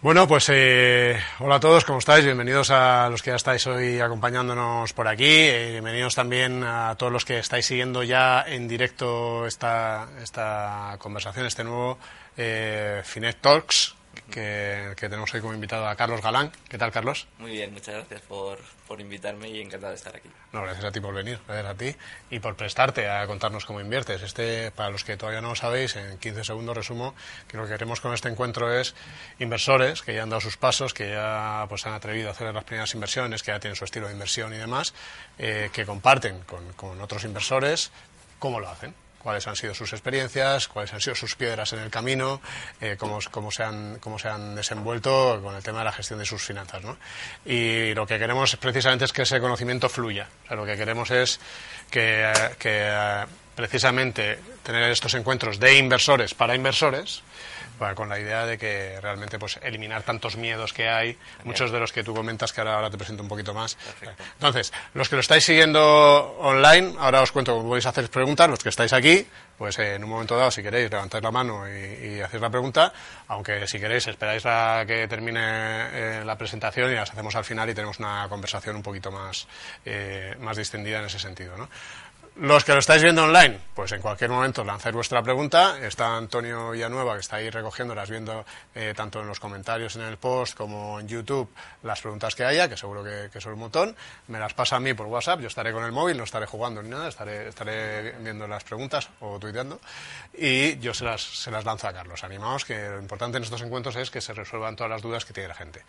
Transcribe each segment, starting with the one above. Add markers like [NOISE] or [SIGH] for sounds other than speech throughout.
Bueno, pues eh, hola a todos, ¿cómo estáis? Bienvenidos a los que ya estáis hoy acompañándonos por aquí. Eh, bienvenidos también a todos los que estáis siguiendo ya en directo esta, esta conversación, este nuevo eh, Finet Talks, que, tenemos hoy como invitado a Carlos Galán. ¿Qué tal, Carlos? Muy bien, muchas gracias por, por invitarme y encantado de estar aquí. No, gracias a ti por venir, gracias a ti y por prestarte a contarnos cómo inviertes. Este, para los que todavía no lo sabéis, en 15 segundos resumo que lo que queremos con este encuentro es inversores que ya han dado sus pasos, que ya pues han atrevido a hacer las primeras inversiones, que ya tienen su estilo de inversión y demás, eh, que comparten con, con otros inversores cómo lo hacen cuáles han sido sus experiencias, cuáles han sido sus piedras en el camino, eh, cómo, cómo, se han, cómo se han desenvuelto con el tema de la gestión de sus finanzas. ¿no? Y lo que queremos precisamente es que ese conocimiento fluya. O sea, lo que queremos es que, que eh, precisamente tener estos encuentros de inversores para inversores con la idea de que realmente pues eliminar tantos miedos que hay, muchos de los que tú comentas que ahora, te presento un poquito más. Entonces, los que lo estáis siguiendo online, ahora os cuento cómo podéis hacer preguntas, los que estáis aquí, pues en un momento dado, si queréis, levantáis la mano y, y hacéis la pregunta, aunque si queréis esperáis a que termine eh, la presentación y las hacemos al final y tenemos una conversación un poquito más, eh, más distendida en ese sentido. ¿no? Los que lo estáis viendo online, pues en cualquier momento lanzáis vuestra pregunta. Está Antonio Villanueva, que está ahí recogiéndolas, viendo eh, tanto en los comentarios en el post como en YouTube las preguntas que haya, que seguro que, son un montón. Me las pasa a mí por WhatsApp, yo estaré con el móvil, no estaré jugando ni nada, estaré, estaré viendo las preguntas o tuiteando. Y yo se las, se las lanzo a Carlos. Animaos que lo importante en estos encuentros es que se resuelvan todas las dudas que tiene la gente.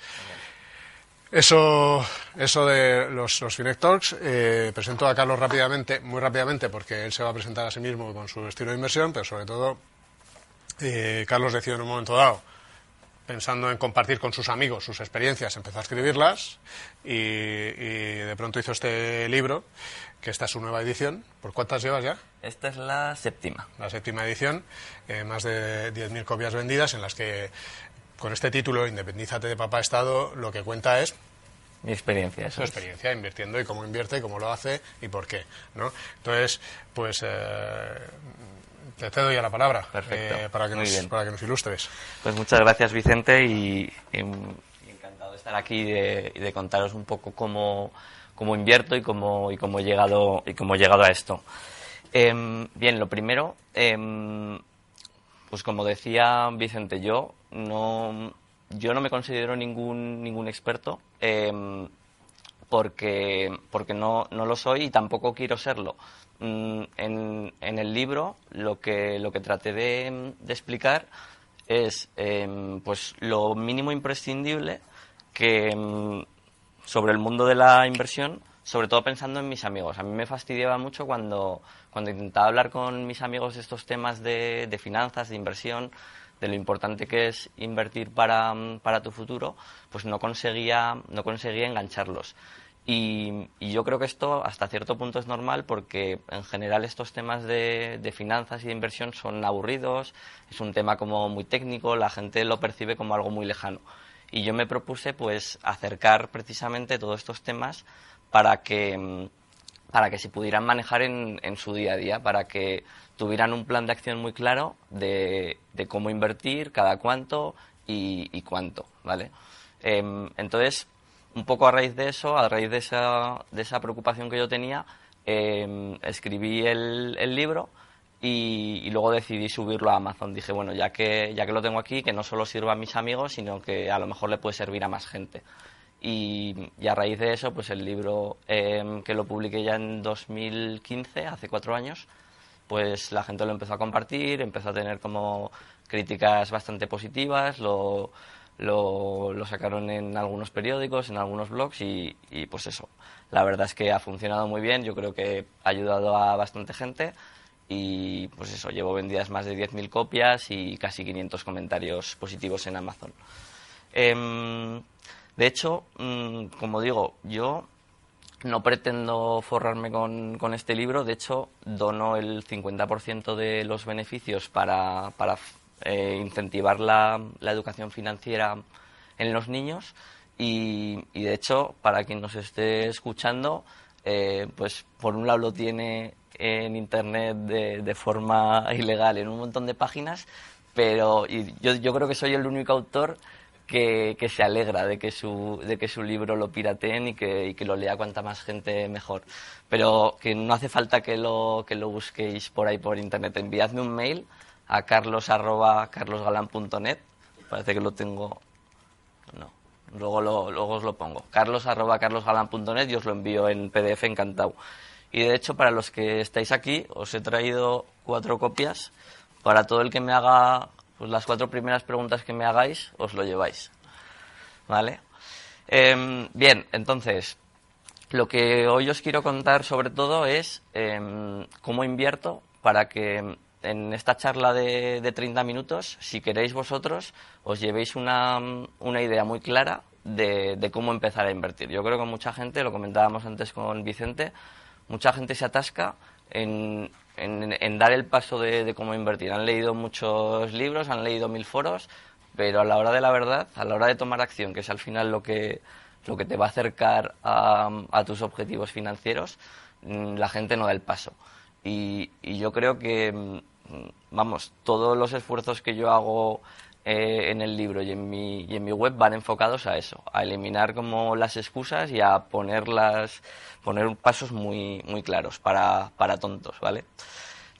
Eso, eso de los, los Finec Talks, eh, presento a Carlos rápidamente, muy rápidamente, porque él se va a presentar a sí mismo con su estilo de inversión, pero sobre todo, eh, Carlos decidió en un momento dado, pensando en compartir con sus amigos sus experiencias, empezó a escribirlas y, de pronto hizo este libro, que esta es su nueva edición. ¿Por cuántas llevas ya? Esta es la séptima. La séptima edición, eh, más de 10.000 copias vendidas, en las que con este título, Independízate de Papá Estado, lo que cuenta es mi experiencia. Su experiencia invirtiendo y cómo invierte y cómo lo hace y por qué. ¿no? Entonces, pues eh, te cedo ya la palabra eh, para, que nos, para que nos ilustres. Pues muchas gracias, Vicente, y, encantado de estar aquí y de, contaros un poco cómo, cómo invierto y cómo, y cómo, he, llegado, y cómo he llegado a esto. Em, bien, lo primero, em, pues como decía Vicente, yo no, yo no me considero ningún, ningún experto em, porque, porque no, no, lo soy y tampoco quiero serlo. Mm, en, en, el libro lo que, lo que traté de, explicar es em, pues lo mínimo imprescindible que em, sobre el mundo de la inversión, sobre todo pensando en mis amigos. A mí me fastidiaba mucho cuando, cuando intentaba hablar con mis amigos de estos temas de, de finanzas, de inversión, de lo importante que es invertir para, para tu futuro, pues no conseguía, no conseguía engancharlos. Y, yo creo que esto hasta cierto punto es normal porque en general estos temas de, de, finanzas y de inversión son aburridos, es un tema como muy técnico, la gente lo percibe como algo muy lejano. Y yo me propuse pues acercar precisamente todos estos temas para que, para que se pudieran manejar en, en su día a día, para que tuvieran un plan de acción muy claro de, cómo invertir, cada cuánto y, cuánto, ¿vale? Em, entonces, un poco a raíz de eso, a raíz de esa, preocupación que yo tenía, em, escribí el, libro y, luego decidí subirlo a Amazon. Dije, bueno, ya que, ya que lo tengo aquí, que no solo sirva a mis amigos, sino que a lo mejor le puede servir a más gente. Y, a raíz de eso, pues el libro em, que lo publiqué ya en 2015, hace cuatro años, pues la gente lo empezó a compartir, empezó a tener como críticas bastante positivas, lo, lo, sacaron en algunos periódicos, en algunos blogs y, pues eso, la verdad es que ha funcionado muy bien, yo creo que ha ayudado a bastante gente y pues eso, llevo vendidas más de 10.000 copias y casi 500 comentarios positivos en Amazon. Em, de hecho, mm, como digo, yo no pretendo forrarme con, este libro, de hecho, dono el 50% de los beneficios para, eh, incentivar la, educación financiera en los niños. Y, de hecho, para quien nos esté escuchando, eh, pues por un lado lo tiene en Internet de, forma ilegal en un montón de páginas, pero yo, yo creo que soy el único autor que, se alegra de que su, de que su libro lo pirateen y que, lo lea cuanta más gente mejor. Pero que no hace falta que lo, que lo busquéis por ahí por internet. Enviadme un mail a carlos.carlosgalan.net. Parece que lo tengo. No. Luego, lo, luego os lo pongo. carlos.carlosgalan.net y os lo envío en PDF encantado. Y de hecho, para los que estáis aquí, os he traído cuatro copias. Para todo el que me haga pues las cuatro primeras preguntas que me hagáis os lo lleváis. ¿Vale? Em, bien, entonces, lo que hoy os quiero contar sobre todo es em, cómo invierto para que en esta charla de, de, 30 minutos, si queréis vosotros, os llevéis una, una idea muy clara de, de, cómo empezar a invertir. Yo creo que mucha gente, lo comentábamos antes con Vicente, mucha gente se atasca en, en, dar el paso de, cómo invertir. Han leído muchos libros, han leído mil foros, pero a la hora de la verdad, a la hora de tomar acción, que es al final lo que, lo que te va a acercar a, tus objetivos financieros, mm, la gente no da el paso. Y, yo creo que, mm, vamos, todos los esfuerzos que yo hago eh, en el libro y en, mi, y en mi web van enfocados a eso, a eliminar como las excusas y a ponerlas poner pasos muy, muy claros para, para tontos, ¿vale?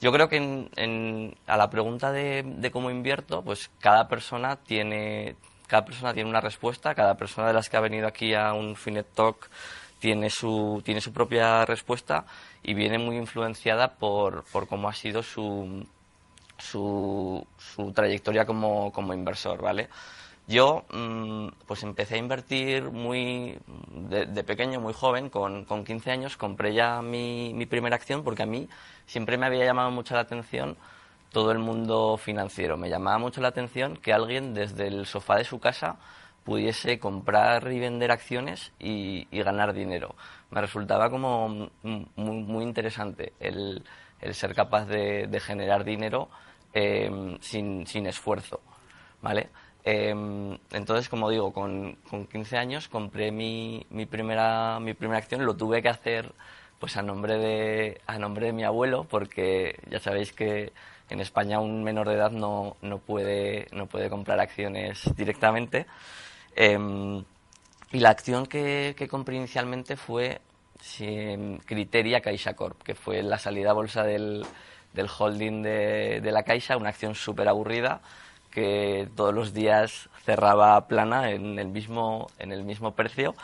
Yo creo que en, a la pregunta de, cómo invierto, pues cada persona tiene cada persona tiene una respuesta, cada persona de las que ha venido aquí a un Finet Talk tiene su, tiene su propia respuesta y viene muy influenciada por, por cómo ha sido su, su, su trayectoria como, como inversor, ¿vale? Yo mm, pues empecé a invertir muy de, pequeño, muy joven, con, con, 15 años, compré ya mi, mi, primera acción porque a mí siempre me había llamado mucho la atención todo el mundo financiero. Me llamaba mucho la atención que alguien desde el sofá de su casa pudiese comprar y vender acciones y, ganar dinero. Me resultaba como muy, interesante el, el, ser capaz de, de generar dinero eh, sin, sin esfuerzo. ¿Vale? Em, entonces, como digo, con, con 15 años compré mi, mi, primera, mi primera acción, lo tuve que hacer pues a nombre de, a nombre de mi abuelo, porque ya sabéis que en España un menor de edad no, no, puede, no puede comprar acciones directamente. Em, y la acción que, que, compré inicialmente fue Criteria Caixa Corp, que fue la salida a bolsa del, del holding de, de la Caixa, una acción súper aburrida que todos los días cerraba plana en el mismo, en el mismo precio.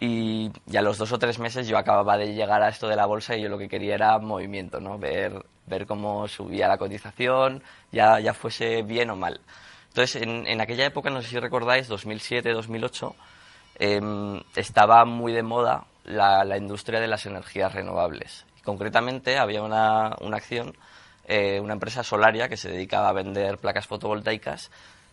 Y ya los dos o tres meses yo acababa de llegar a esto de la bolsa y yo lo que quería era movimiento, ¿no? ver, ver cómo subía la cotización, ya, ya fuese bien o mal. Entonces, en, en aquella época, no sé si recordáis, 2007, 2008, eh, estaba muy de moda la, la, industria de las energías renovables. Concretamente, había una, una acción eh, una empresa solaria que se dedicaba a vender placas fotovoltaicas,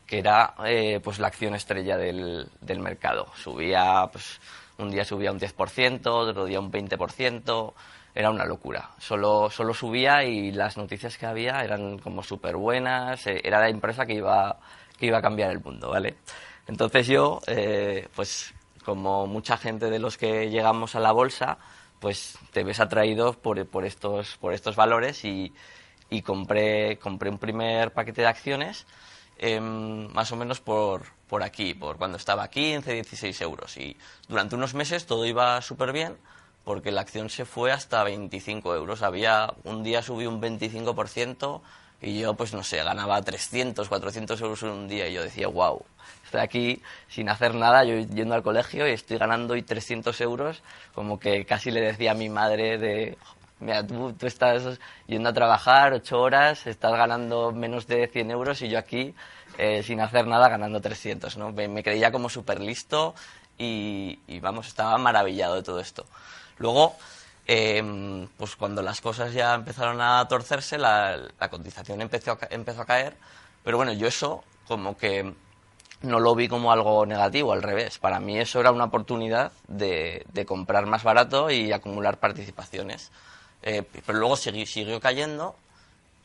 que era eh, pues la acción estrella del, del mercado. Subía, pues, un día subía un 10%, otro día un 20%, era una locura. Solo, solo subía y las noticias que había eran como súper buenas, eh, era la empresa que iba, que iba a cambiar el mundo, ¿vale? Entonces yo, pues como mucha gente de los que llegamos a la bolsa, pues te ves atraído por, por, estos, por estos valores y, y compré, compré un primer paquete de acciones em, más o menos por, por aquí, por cuando estaba a 15, 16 euros. Y durante unos meses todo iba súper bien porque la acción se fue hasta 25 euros. Había un día subí un 25% y yo, pues no sé, ganaba 300, 400 euros en un día. Y yo decía, wow, estoy aquí sin hacer nada, yo yendo al colegio y estoy ganando hoy 300 euros. Como que casi le decía a mi madre de, Mira, tú, estás yendo a trabajar ocho horas, estás ganando menos de 100 euros y yo aquí, eh, sin hacer nada, ganando 300, ¿no? Me, creía como súper listo y, vamos, estaba maravillado de todo esto. Luego, em, pues cuando las cosas ya empezaron a torcerse, la, cotización empezó a, empezó a caer, pero bueno, yo eso como que no lo vi como algo negativo, al revés. Para mí eso era una oportunidad de, comprar más barato y acumular participaciones. Eh, pero luego siguió cayendo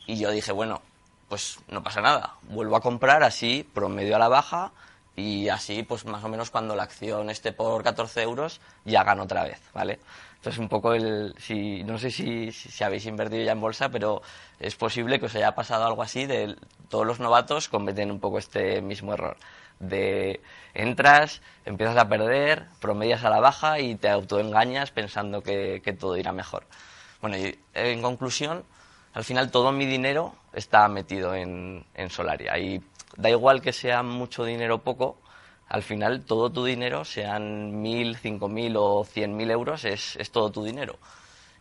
y yo dije, bueno, pues no pasa nada, vuelvo a comprar así, promedio a la baja y así, pues más o menos cuando la acción esté por 14 euros, ya gano otra vez, ¿vale? Entonces, un poco el. Si, no sé si, si, habéis invertido ya en bolsa, pero es posible que os haya pasado algo así de todos los novatos cometen un poco este mismo error. De entras, empiezas a perder, promedias a la baja y te autoengañas pensando que, que todo irá mejor. Bueno, y en conclusión, al final todo mi dinero está metido en, en Solaria. Y da igual que sea mucho dinero o poco, al final todo tu dinero, sean mil, cinco mil o cien mil euros, es, es, todo tu dinero.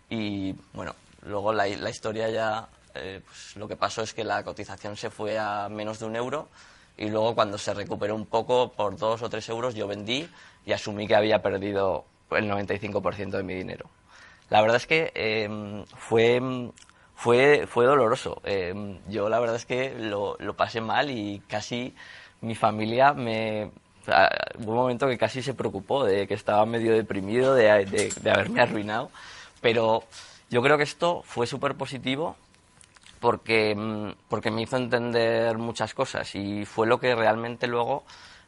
Y bueno, luego la, la historia ya, eh, pues lo que pasó es que la cotización se fue a menos de un euro y luego cuando se recuperó un poco por dos o tres euros yo vendí y asumí que había perdido el 95% de mi dinero. La verdad es que em, fue fue, fue doloroso. Em, yo la verdad es que lo, lo, pasé mal y casi mi familia me... Hubo un momento que casi se preocupó de que estaba medio deprimido de, de, haberme arruinado, pero yo creo que esto fue súper positivo porque, em, porque me hizo entender muchas cosas y fue lo que realmente luego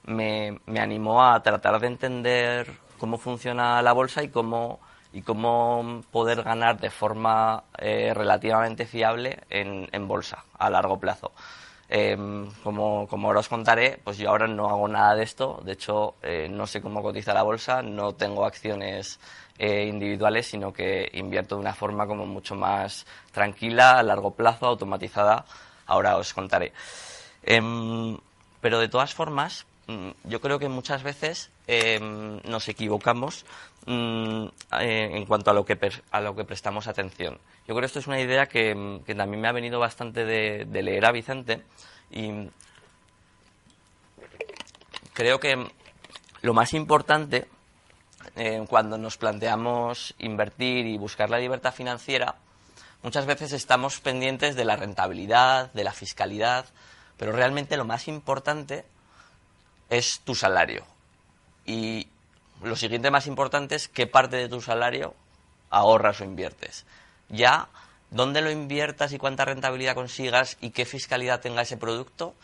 me, me animó a tratar de entender cómo funciona la bolsa y cómo y cómo poder ganar de forma eh, relativamente fiable en, en, bolsa a largo plazo. Em, como, como, ahora os contaré, pues yo ahora no hago nada de esto, de hecho eh, no sé cómo cotiza la bolsa, no tengo acciones eh, individuales, sino que invierto de una forma como mucho más tranquila, a largo plazo, automatizada, ahora os contaré. Em, pero de todas formas, yo creo que muchas veces em, nos equivocamos Mm, eh, en cuanto a lo, que a lo que prestamos atención. Yo creo que esto es una idea que, también me ha venido bastante de, leer a Vicente y creo que lo más importante eh, cuando nos planteamos invertir y buscar la libertad financiera, muchas veces estamos pendientes de la rentabilidad, de la fiscalidad, pero realmente lo más importante es tu salario. Y lo siguiente más importante es qué parte de tu salario ahorras o inviertes. Ya, dónde lo inviertas y cuánta rentabilidad consigas y qué fiscalidad tenga ese producto,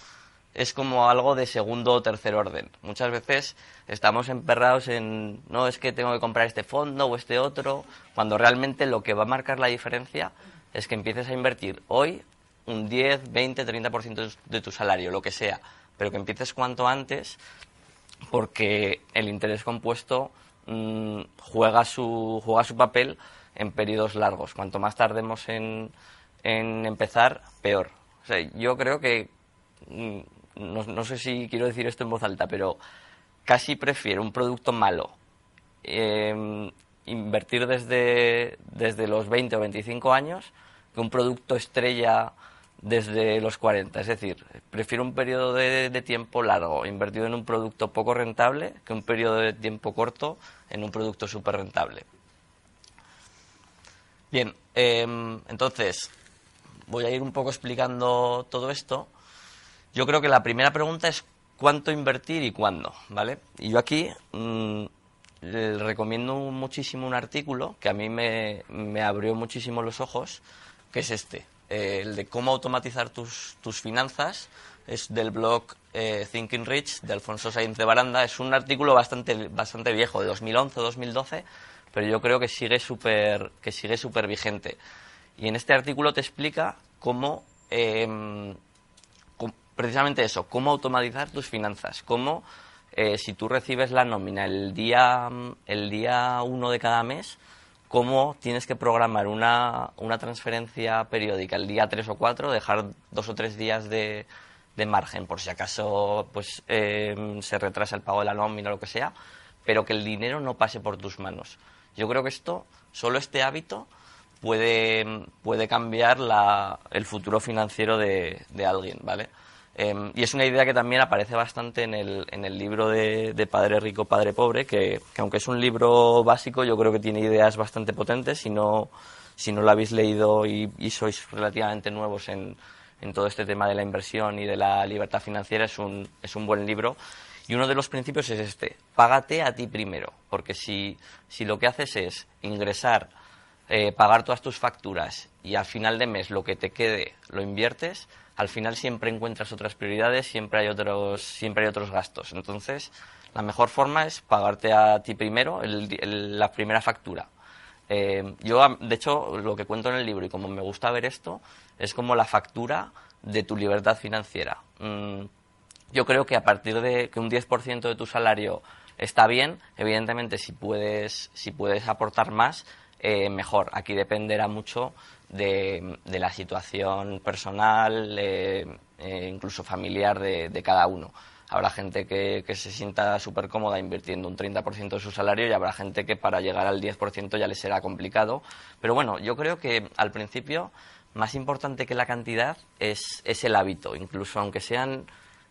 es como algo de segundo o tercer orden. Muchas veces estamos emperrados en, no es que tengo que comprar este fondo o este otro, cuando realmente lo que va a marcar la diferencia es que empieces a invertir hoy un 10, 20, 30% de tu salario, lo que sea, pero que empieces cuanto antes porque el interés compuesto mm, juega, su, juega su papel en periodos largos. Cuanto más tardemos en, en empezar, peor. O sea, yo creo que, mm, no, no, sé si quiero decir esto en voz alta, pero casi prefiero un producto malo. Em, invertir desde, desde los 20 o 25 años que un producto estrella desde los 40. Es decir, prefiero un periodo de, tiempo largo invertido en un producto poco rentable que un periodo de tiempo corto en un producto súper rentable. Bien, em, entonces voy a ir un poco explicando todo esto. Yo creo que la primera pregunta es cuánto invertir y cuándo, ¿vale? Y yo aquí mm, recomiendo muchísimo un artículo que a mí me, me abrió muchísimo los ojos, que es este. Eh, el de cómo automatizar tus, tus finanzas, es del blog eh, Thinking Rich de Alfonso Sainz de Baranda. Es un artículo bastante, bastante viejo, de 2011-2012, pero yo creo que sigue súper vigente. Y en este artículo te explica cómo, em, precisamente eso, cómo automatizar tus finanzas, cómo eh, si tú recibes la nómina el día, el día uno de cada mes, cómo tienes que programar una, una transferencia periódica el día 3 o 4, dejar dos o tres días de, de margen por si acaso pues em, se retrasa el pago de la nómina o lo que sea, pero que el dinero no pase por tus manos. Yo creo que esto, solo este hábito puede, puede cambiar la, el futuro financiero de, de alguien, ¿vale? Em, y es una idea que también aparece bastante en el, en el libro de, Padre Rico, Padre Pobre, que, aunque es un libro básico, yo creo que tiene ideas bastante potentes. Si no, si no lo habéis leído y, sois relativamente nuevos en, en todo este tema de la inversión y de la libertad financiera, es un, es un buen libro. Y uno de los principios es este, págate a ti primero, porque si, si lo que haces es ingresar, eh, pagar todas tus facturas y al final de mes lo que te quede lo inviertes, al final siempre encuentras otras prioridades, siempre hay otros, siempre hay otros gastos. Entonces, la mejor forma es pagarte a ti primero la primera factura. Eh, yo, de hecho, lo que cuento en el libro y como me gusta ver esto, es como la factura de tu libertad financiera. Mm, yo creo que a partir de que un 10% de tu salario está bien, evidentemente si puedes, si puedes aportar más, eh, mejor. Aquí dependerá mucho de, la situación personal, eh, incluso familiar de cada uno. Habrá gente que, se sienta súper cómoda invirtiendo un 30% de su salario y habrá gente que para llegar al 10% ya le será complicado. Pero bueno, yo creo que al principio más importante que la cantidad es, es el hábito, incluso aunque sean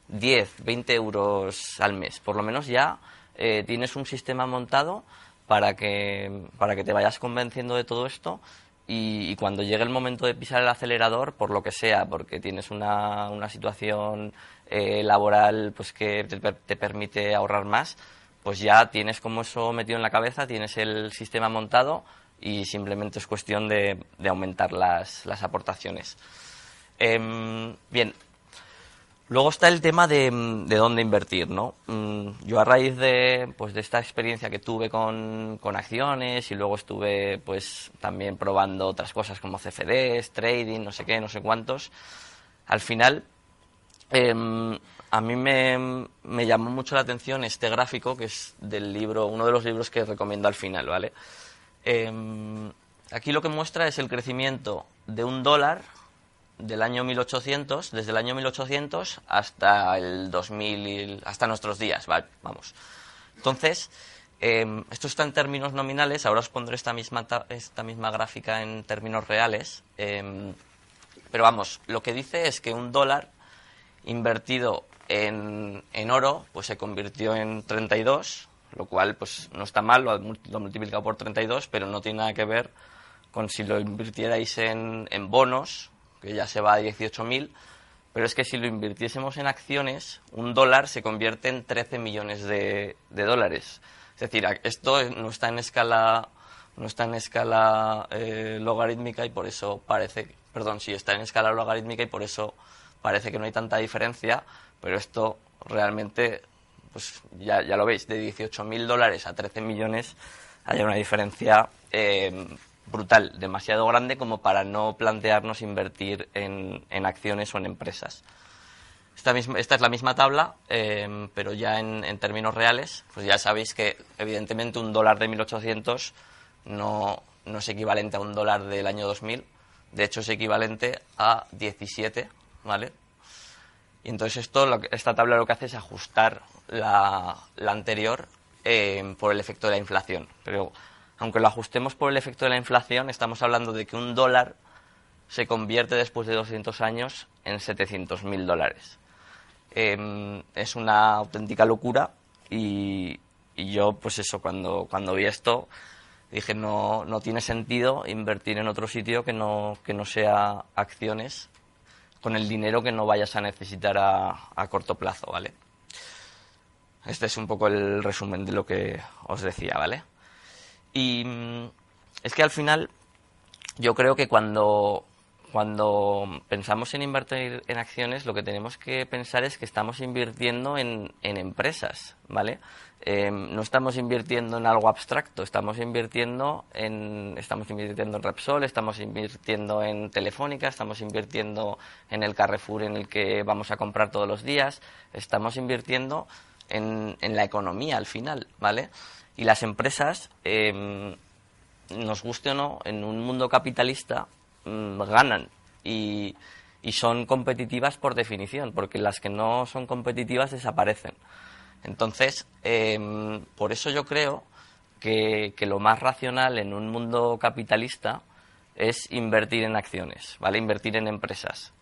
10, 20 euros al mes. Por lo menos ya eh, tienes un sistema montado para que, para que te vayas convenciendo de todo esto y, cuando llegue el momento de pisar el acelerador, por lo que sea, porque tienes una, una situación eh, laboral pues que te, permite ahorrar más, pues ya tienes como eso metido en la cabeza, tienes el sistema montado y simplemente es cuestión de, aumentar las, las aportaciones. Em, bien, luego está el tema de, de, dónde invertir, ¿no? Mm, yo a raíz de, pues, de esta experiencia que tuve con, con, acciones y luego estuve pues también probando otras cosas como CFDs, trading, no sé qué, no sé cuántos, al final Em, a mí me, llamó mucho la atención este gráfico que es del libro, uno de los libros que recomiendo al final, ¿vale? Em, aquí lo que muestra es el crecimiento de un dólar del año 1800, desde el año 1800 hasta el 2000, hasta nuestros días. Vamos. Entonces, em, esto está en términos nominales, ahora os pondré esta misma, esta misma gráfica en términos reales, pero vamos, lo que dice es que un dólar invertido en, en, oro, pues se convirtió en 32, lo cual pues no está mal, lo ha multiplicado por 32, pero no tiene nada que ver con si lo invirtierais en, en bonos, que ya se va a 18.000, pero es que si lo invirtiésemos en acciones, un dólar se convierte en 13 millones de, de dólares. Es decir, esto no está en escala no está en escala eh, logarítmica y por eso parece, perdón, sí está en escala logarítmica y por eso parece que no hay tanta diferencia, pero esto realmente, pues ya, ya lo veis, de 18.000 dólares a 13 millones hay una diferencia eh, brutal, demasiado grande como para no plantearnos invertir en, en acciones o en empresas. Esta, esta es la misma tabla, eh, pero ya en, términos reales, pues ya sabéis que evidentemente un dólar de 1.800 no, no es equivalente a un dólar del año 2000, de hecho es equivalente a 17 ¿vale? Y entonces esto, esta tabla lo que hace es ajustar la, anterior eh, por el efecto de la inflación. Pero aunque lo ajustemos por el efecto de la inflación, estamos hablando de que un dólar se convierte después de 200 años en 700.000 dólares. Em, es una auténtica locura y, yo, pues eso, cuando, cuando vi esto, dije, no, no tiene sentido invertir en otro sitio que no, que no sea acciones con el dinero que no vayas a necesitar a, corto plazo, ¿vale? Este es un poco el resumen de lo que os decía, ¿vale? Y mm, es que al final yo creo que cuando, cuando pensamos en invertir en acciones, lo que tenemos que pensar es que estamos invirtiendo en, en empresas, ¿vale? Em, no estamos invirtiendo en algo abstracto, estamos invirtiendo en, estamos invirtiendo en Repsol, estamos invirtiendo en Telefónica, estamos invirtiendo en el Carrefour en el que vamos a comprar todos los días, estamos invirtiendo en, en la economía al final, ¿vale? Y las empresas, em, nos guste o no, en un mundo capitalista mm, ganan y, son competitivas por definición, porque las que no son competitivas desaparecen. Entonces, em, por eso yo creo que, lo más racional en un mundo capitalista es invertir en acciones, ¿vale? Invertir en empresas.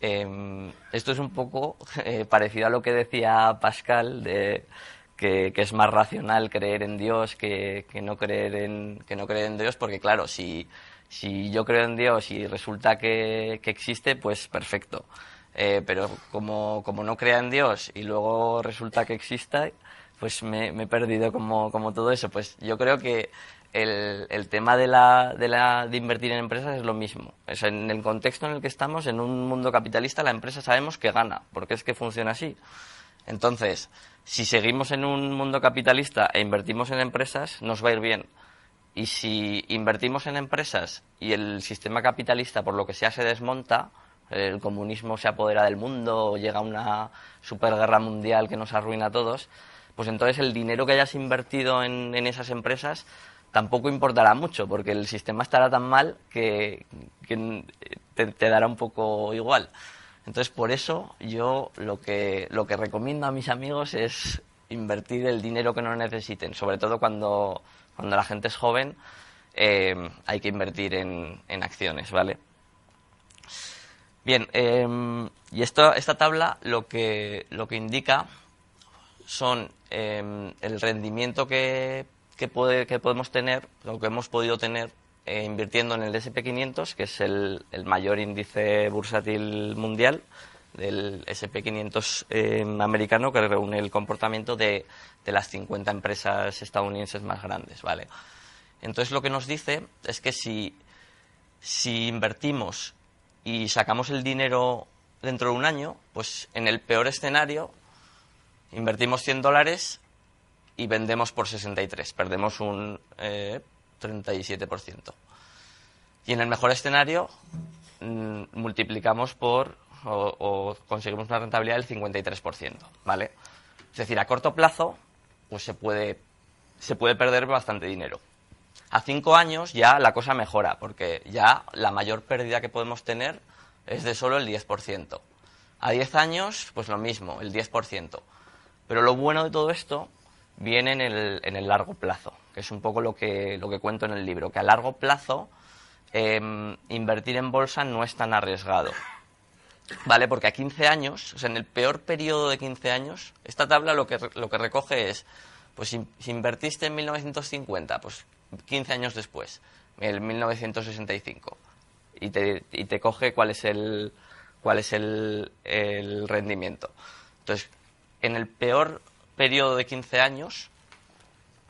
Em, esto es un poco [LAUGHS] eh, parecido a lo que decía Pascal de que, es más racional creer en Dios que, no creer en que no creer en Dios, porque claro, si, Si yo creo en Dios y resulta que, existe, pues perfecto. Eh, pero como, como no crea en Dios y luego resulta que exista, pues me, he perdido como, como, todo eso. Pues yo creo que el, el tema de, la, de, la, de invertir en empresas es lo mismo. Es en el contexto en el que estamos, en un mundo capitalista, la empresa sabemos que gana, porque es que funciona así. Entonces, si seguimos en un mundo capitalista e invertimos en empresas, nos va a ir bien. Y si invertimos en empresas y el sistema capitalista, por lo que sea, se desmonta, el comunismo se apodera del mundo, llega una superguerra mundial que nos arruina a todos, pues entonces el dinero que hayas invertido en, esas empresas tampoco importará mucho, porque el sistema estará tan mal que, te, dará un poco igual. Entonces, por eso yo lo que, lo que recomiendo a mis amigos es invertir el dinero que no necesiten, sobre todo cuando, cuando la gente es joven, eh, hay que invertir en, en acciones, ¿vale? Bien, em, y esto, esta tabla lo que, lo que indica son em, el rendimiento que, que, puede, que podemos tener, lo que hemos podido tener eh, invirtiendo en el SP500, que es el, mayor índice bursátil mundial, del SP500 em, americano, que reúne el comportamiento de, de, las 50 empresas estadounidenses más grandes, ¿vale? Entonces lo que nos dice es que si, si invertimos y sacamos el dinero dentro de un año, pues en el peor escenario invertimos 100 dólares y vendemos por 63, perdemos un eh, 37%. Y en el mejor escenario mm, multiplicamos por o, conseguimos una rentabilidad del 53%, ¿vale? Es decir, a corto plazo pues se puede se puede perder bastante dinero. A cinco años ya la cosa mejora, porque ya la mayor pérdida que podemos tener es de solo el 10%. A 10 años, pues lo mismo, el 10%. Pero lo bueno de todo esto viene en el, en el largo plazo, que es un poco lo que, lo que cuento en el libro, que a largo plazo em, invertir en bolsa no es tan arriesgado. ¿Vale? Porque a 15 años, o sea, en el peor periodo de 15 años, esta tabla lo que, lo que recoge es, pues si, invertiste en 1950, pues 15 años después, en 1965, y te, y te coge cuál es el, cuál es el, el rendimiento. Entonces, en el peor periodo de 15 años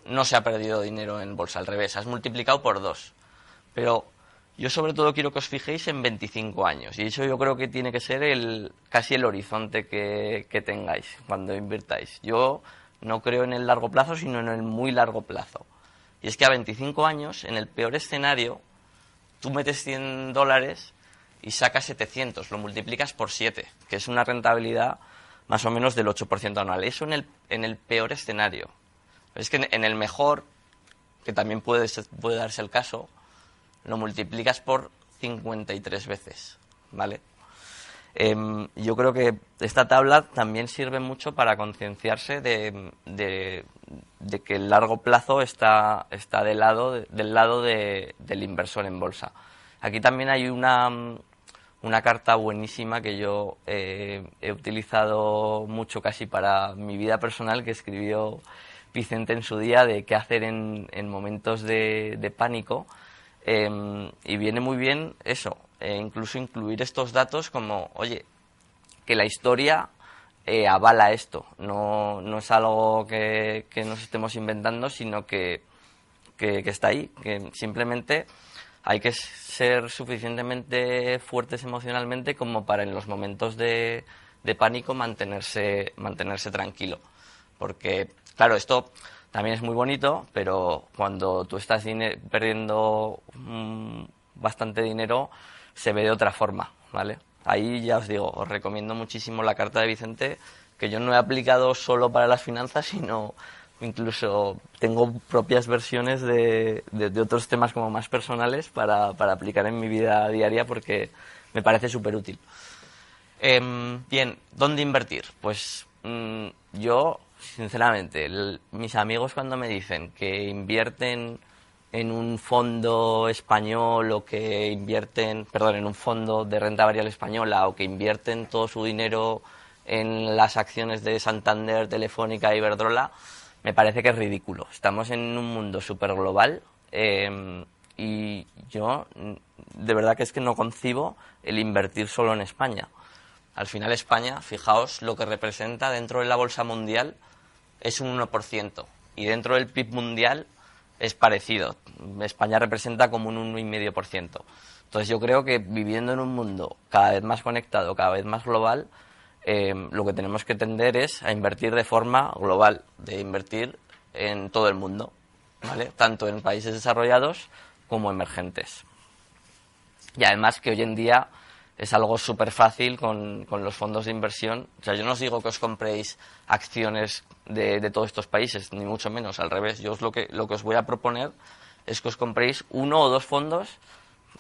no se ha perdido dinero en bolsa, al revés, has multiplicado por dos. Pero yo sobre todo quiero que os fijéis en 25 años y eso yo creo que tiene que ser el, casi el horizonte que, que tengáis cuando invirtáis. Yo no creo en el largo plazo, sino en el muy largo plazo. Y es que a 25 años, en el peor escenario, tú metes 100 dólares y sacas 700, lo multiplicas por 7, que es una rentabilidad más o menos del 8% anual. Eso en el, en el peor escenario. Es que en, el mejor, que también puede, puede darse el caso, lo multiplicas por 53 veces, ¿vale? Em, yo creo que esta tabla también sirve mucho para concienciarse de, de, que el largo plazo está, está del lado, del lado del inversor en bolsa. Aquí también hay una, una carta buenísima que yo eh, he utilizado mucho casi para mi vida personal que escribió Vicente en su día de qué hacer en, en momentos de, pánico. Em, y viene muy bien eso, e incluso incluir estos datos como, oye, que la historia eh, avala esto, no, no es algo que, que, nos estemos inventando, sino que, que, está ahí, que simplemente hay que ser suficientemente fuertes emocionalmente como para en los momentos de, pánico mantenerse, mantenerse tranquilo. Porque, claro, esto también es muy bonito, pero cuando tú estás perdiendo mm, bastante dinero, se ve de otra forma, ¿vale? Ahí ya os digo, os recomiendo muchísimo la carta de Vicente, que yo no he aplicado solo para las finanzas, sino incluso tengo propias versiones de, de, otros temas como más personales para, para, aplicar en mi vida diaria porque me parece súper útil. Em, bien, ¿dónde invertir? Pues mm, yo, sinceramente, mis amigos cuando me dicen que invierten en un fondo español o que invierten, perdón, en un fondo de renta variable española o que invierten todo su dinero en las acciones de Santander, Telefónica, e Iberdrola, me parece que es ridículo. Estamos en un mundo súper global em, y yo mm, de verdad que es que no concibo el invertir solo en España. Al final España, fijaos, lo que representa dentro de la bolsa mundial es un 1% y dentro del PIB mundial es parecido. España representa como un 1,5%. Entonces yo creo que viviendo en un mundo cada vez más conectado, cada vez más global, eh, lo que tenemos que tender es a invertir de forma global, de invertir en todo el mundo, ¿vale? Tanto en países desarrollados como emergentes. Y además que hoy en día es algo súper fácil con, los fondos de inversión. O sea, yo no os digo que os compréis acciones de, todos estos países, ni mucho menos, al revés. Yo os lo, que, lo que os voy a proponer es que os compréis uno o dos fondos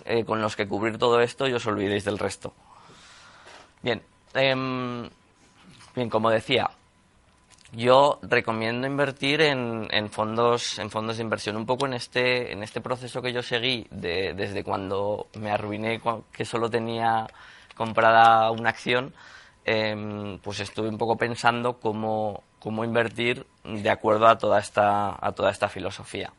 eh, con los que cubrir todo esto y os olvidéis del resto. Bien, em, bien como decía, yo recomiendo invertir en, fondos en fondos de inversión un poco en este en este proceso que yo seguí desde cuando me arruiné que solo tenía comprada una acción em, pues estuve un poco pensando cómo, invertir de acuerdo a toda esta filosofía.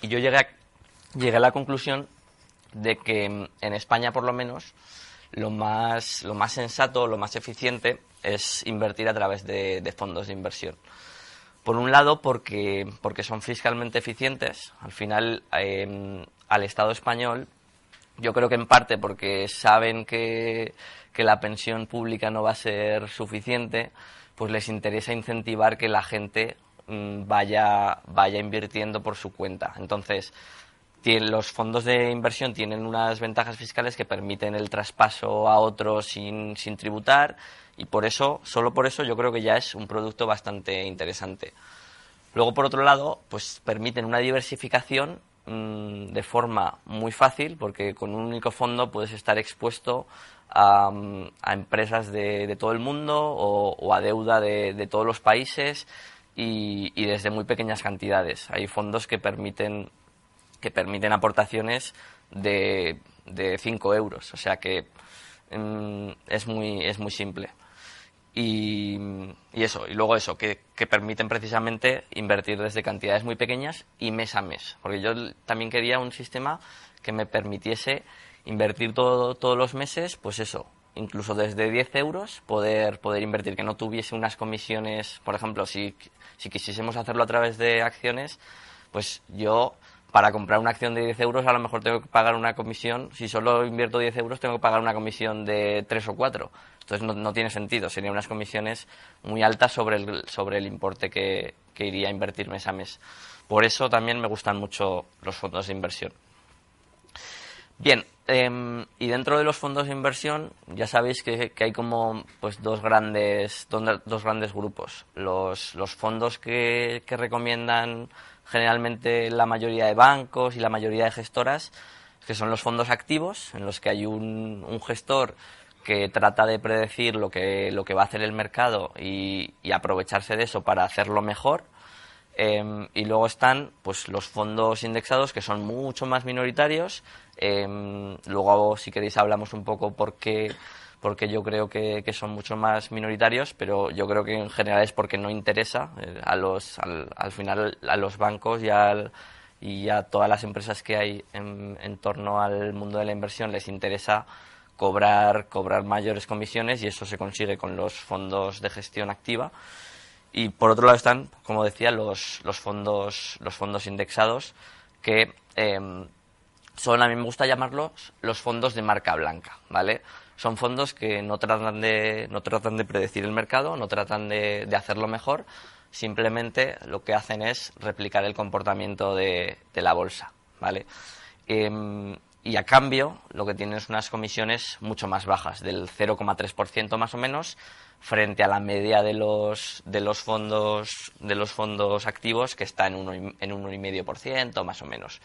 Y yo llegué a la conclusión de que en España por lo menos lo más, lo más sensato, lo más eficiente es invertir a través de, fondos de inversión. Por un lado, porque, porque son fiscalmente eficientes. Al final, em, al Estado español, yo creo que en parte porque saben que, que la pensión pública no va a ser suficiente, pues les interesa incentivar que la gente mm, vaya, vaya invirtiendo por su cuenta. Entonces, los fondos de inversión tienen unas ventajas fiscales que permiten el traspaso a otros sin, sin tributar y por eso, solo por eso yo creo que ya es un producto bastante interesante. Luego, por otro lado, pues permiten una diversificación mm, de forma muy fácil, porque con un único fondo puedes estar expuesto a, mm, empresas de, todo el mundo o, a deuda de, todos los países y, desde muy pequeñas cantidades. Hay fondos que permiten que permiten aportaciones de, de 5 euros. O sea que mm, es, muy, es muy simple. Y, y, eso, y luego eso, que, que, permiten precisamente invertir desde cantidades muy pequeñas y mes a mes. Porque yo también quería un sistema que me permitiese invertir todo, todos los meses, pues eso, incluso desde 10 euros, poder, poder invertir, que no tuviese unas comisiones, por ejemplo, si, si quisiésemos hacerlo a través de acciones, pues yo para comprar una acción de 10 euros a lo mejor tengo que pagar una comisión, si solo invierto 10 euros tengo que pagar una comisión de 3 o 4. Entonces no, tiene sentido, serían unas comisiones muy altas sobre el, sobre el importe que, iría a invertir mes mes. Por eso también me gustan mucho los fondos de inversión. Bien, em, y dentro de los fondos de inversión ya sabéis que, hay como pues dos grandes, dos grandes grupos. Los, los fondos que, que recomiendan generalmente la mayoría de bancos y la mayoría de gestoras, que son los fondos activos, en los que hay un, gestor que trata de predecir lo que, lo que va a hacer el mercado y, aprovecharse de eso para hacerlo mejor. Em, y luego están pues los fondos indexados que son mucho más minoritarios. Em, luego, si queréis, hablamos un poco por qué porque yo creo que, son mucho más minoritarios, pero yo creo que en general es porque no interesa eh, a los, al, final a los bancos y, y a todas las empresas que hay en, en, torno al mundo de la inversión les interesa cobrar, cobrar mayores comisiones y eso se consigue con los fondos de gestión activa. Y por otro lado están, como decía, los, los, fondos, los fondos indexados que em, son, a mí me gusta llamarlos los fondos de marca blanca, ¿vale? Son fondos que no tratan de, no tratan de predecir el mercado, no tratan de, de hacerlo mejor, simplemente lo que hacen es replicar el comportamiento de, de la bolsa, ¿vale? Em, y a cambio lo que tienen es unas comisiones mucho más bajas, del 0,3% más o menos, frente a la media de los, de los fondos de los fondos activos que está en, uno, en un 1,5% más o menos.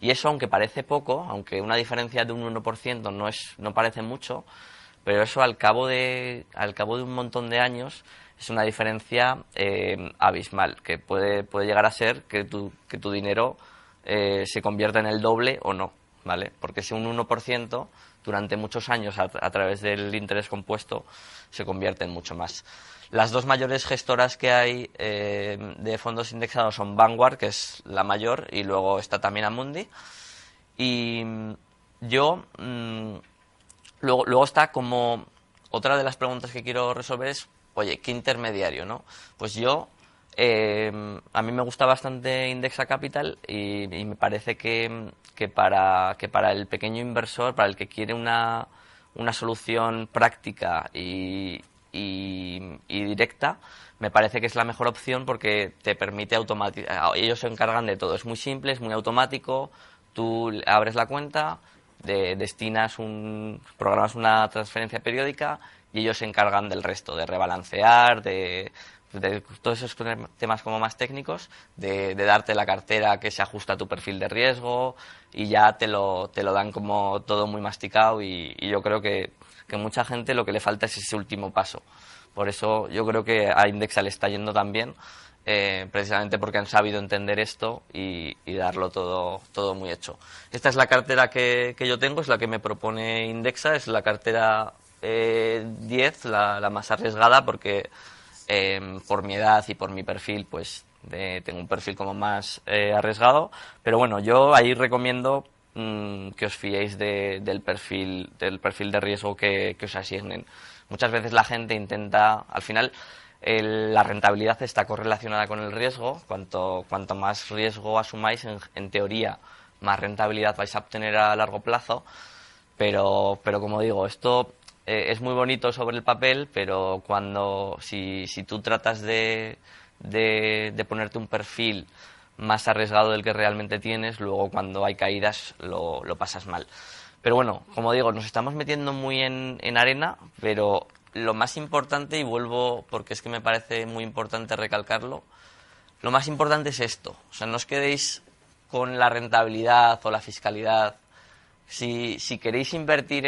Y eso, aunque parece poco, aunque una diferencia de un 1% no, es, no parece mucho, pero eso al cabo de, al cabo de un montón de años es una diferencia eh, abismal, que puede, puede llegar a ser que tu, que tu dinero eh, se convierta en el doble o no. ¿vale? Porque si un 1% durante muchos años a, través del interés compuesto se convierte en mucho más. Las dos mayores gestoras que hay eh, de fondos indexados son Vanguard, que es la mayor, y luego está también Amundi. Y mm, yo, mm, luego, luego está como otra de las preguntas que quiero resolver es, oye, ¿qué intermediario, no? Pues yo eh, a mí me gusta bastante Indexa Capital y, me parece que, para, que para el pequeño inversor, para el que quiere una, una solución práctica y, directa, me parece que es la mejor opción porque te permite automatizar. Ellos se encargan de todo. Es muy simple, es muy automático. Tú abres la cuenta, destinas un, programas una transferencia periódica y ellos se encargan del resto, de rebalancear, de de todos esos temas como más técnicos, de, darte la cartera que se ajusta a tu perfil de riesgo y ya te lo, te lo dan como todo muy masticado y, yo creo que, que, mucha gente lo que le falta es ese último paso. Por eso yo creo que a Indexa le está yendo tan bien, eh, precisamente porque han sabido entender esto y, darlo todo, todo muy hecho. Esta es la cartera que, que, yo tengo, es la que me propone Indexa, es la cartera eh, 10, la, más arriesgada porque Em, por mi edad y por mi perfil, pues tengo un perfil como más eh, arriesgado. Pero bueno, yo ahí recomiendo mm, que os fiéis del, perfil, del perfil de riesgo que, os asignen. Muchas veces la gente intenta, al final, la rentabilidad está correlacionada con el riesgo. Cuanto, cuanto más riesgo asumáis, en, en teoría, más rentabilidad vais a obtener a largo plazo. Pero, pero como digo, esto eh, es muy bonito sobre el papel, pero cuando si, si tú tratas de, de, ponerte un perfil más arriesgado del que realmente tienes, luego cuando hay caídas lo, lo pasas mal. Pero bueno, como digo, nos estamos metiendo muy en, en, arena, pero lo más importante, y vuelvo porque es que me parece muy importante recalcarlo, lo más importante es esto. O sea, no os quedéis con la rentabilidad o la fiscalidad si, si queréis invertir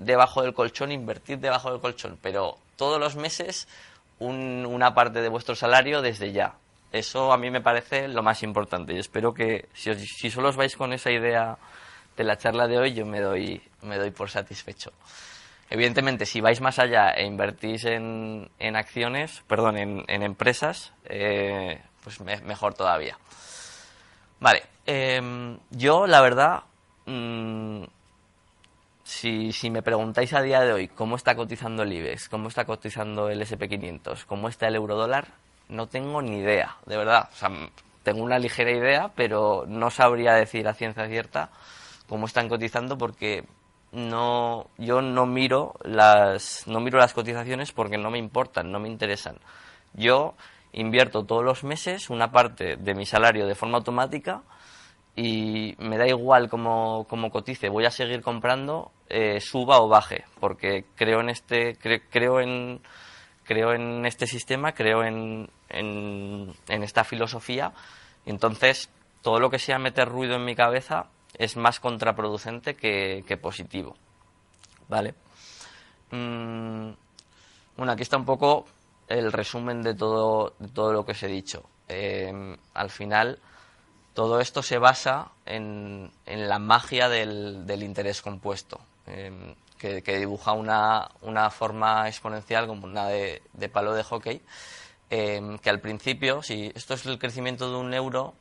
debajo del colchón, invertid debajo del colchón, pero todos los meses una parte de vuestro salario desde ya. Eso a mí me parece lo más importante y espero que si, si solo os vais con esa idea de la charla de hoy, yo me doy, me doy por satisfecho. Evidentemente, si vais más allá e invertís en, en acciones, perdón, en, en empresas, eh, pues mejor todavía. Vale, em, yo la verdad Mm, si, si, me preguntáis a día de hoy cómo está cotizando el IBEX, cómo está cotizando el SP500, cómo está el eurodólar, no tengo ni idea, de verdad. O sea, tengo una ligera idea, pero no sabría decir a ciencia cierta cómo están cotizando porque no yo no miro las no miro las cotizaciones porque no me importan, no me interesan. Yo invierto todos los meses una parte de mi salario de forma automática y me da igual cómo, cotice, voy a seguir comprando, eh, suba o baje, porque creo en este, creo en creo en este sistema, creo en, en, esta filosofía, entonces todo lo que sea meter ruido en mi cabeza es más contraproducente que, positivo. ¿Vale? Mm, bueno, aquí está un poco el resumen de todo, todo lo que os he dicho. Eh, al final, todo esto se basa en, la magia del, interés compuesto, em, que, dibuja una, forma exponencial como una de, palo de hockey, em, que al principio, si esto es el crecimiento de un euro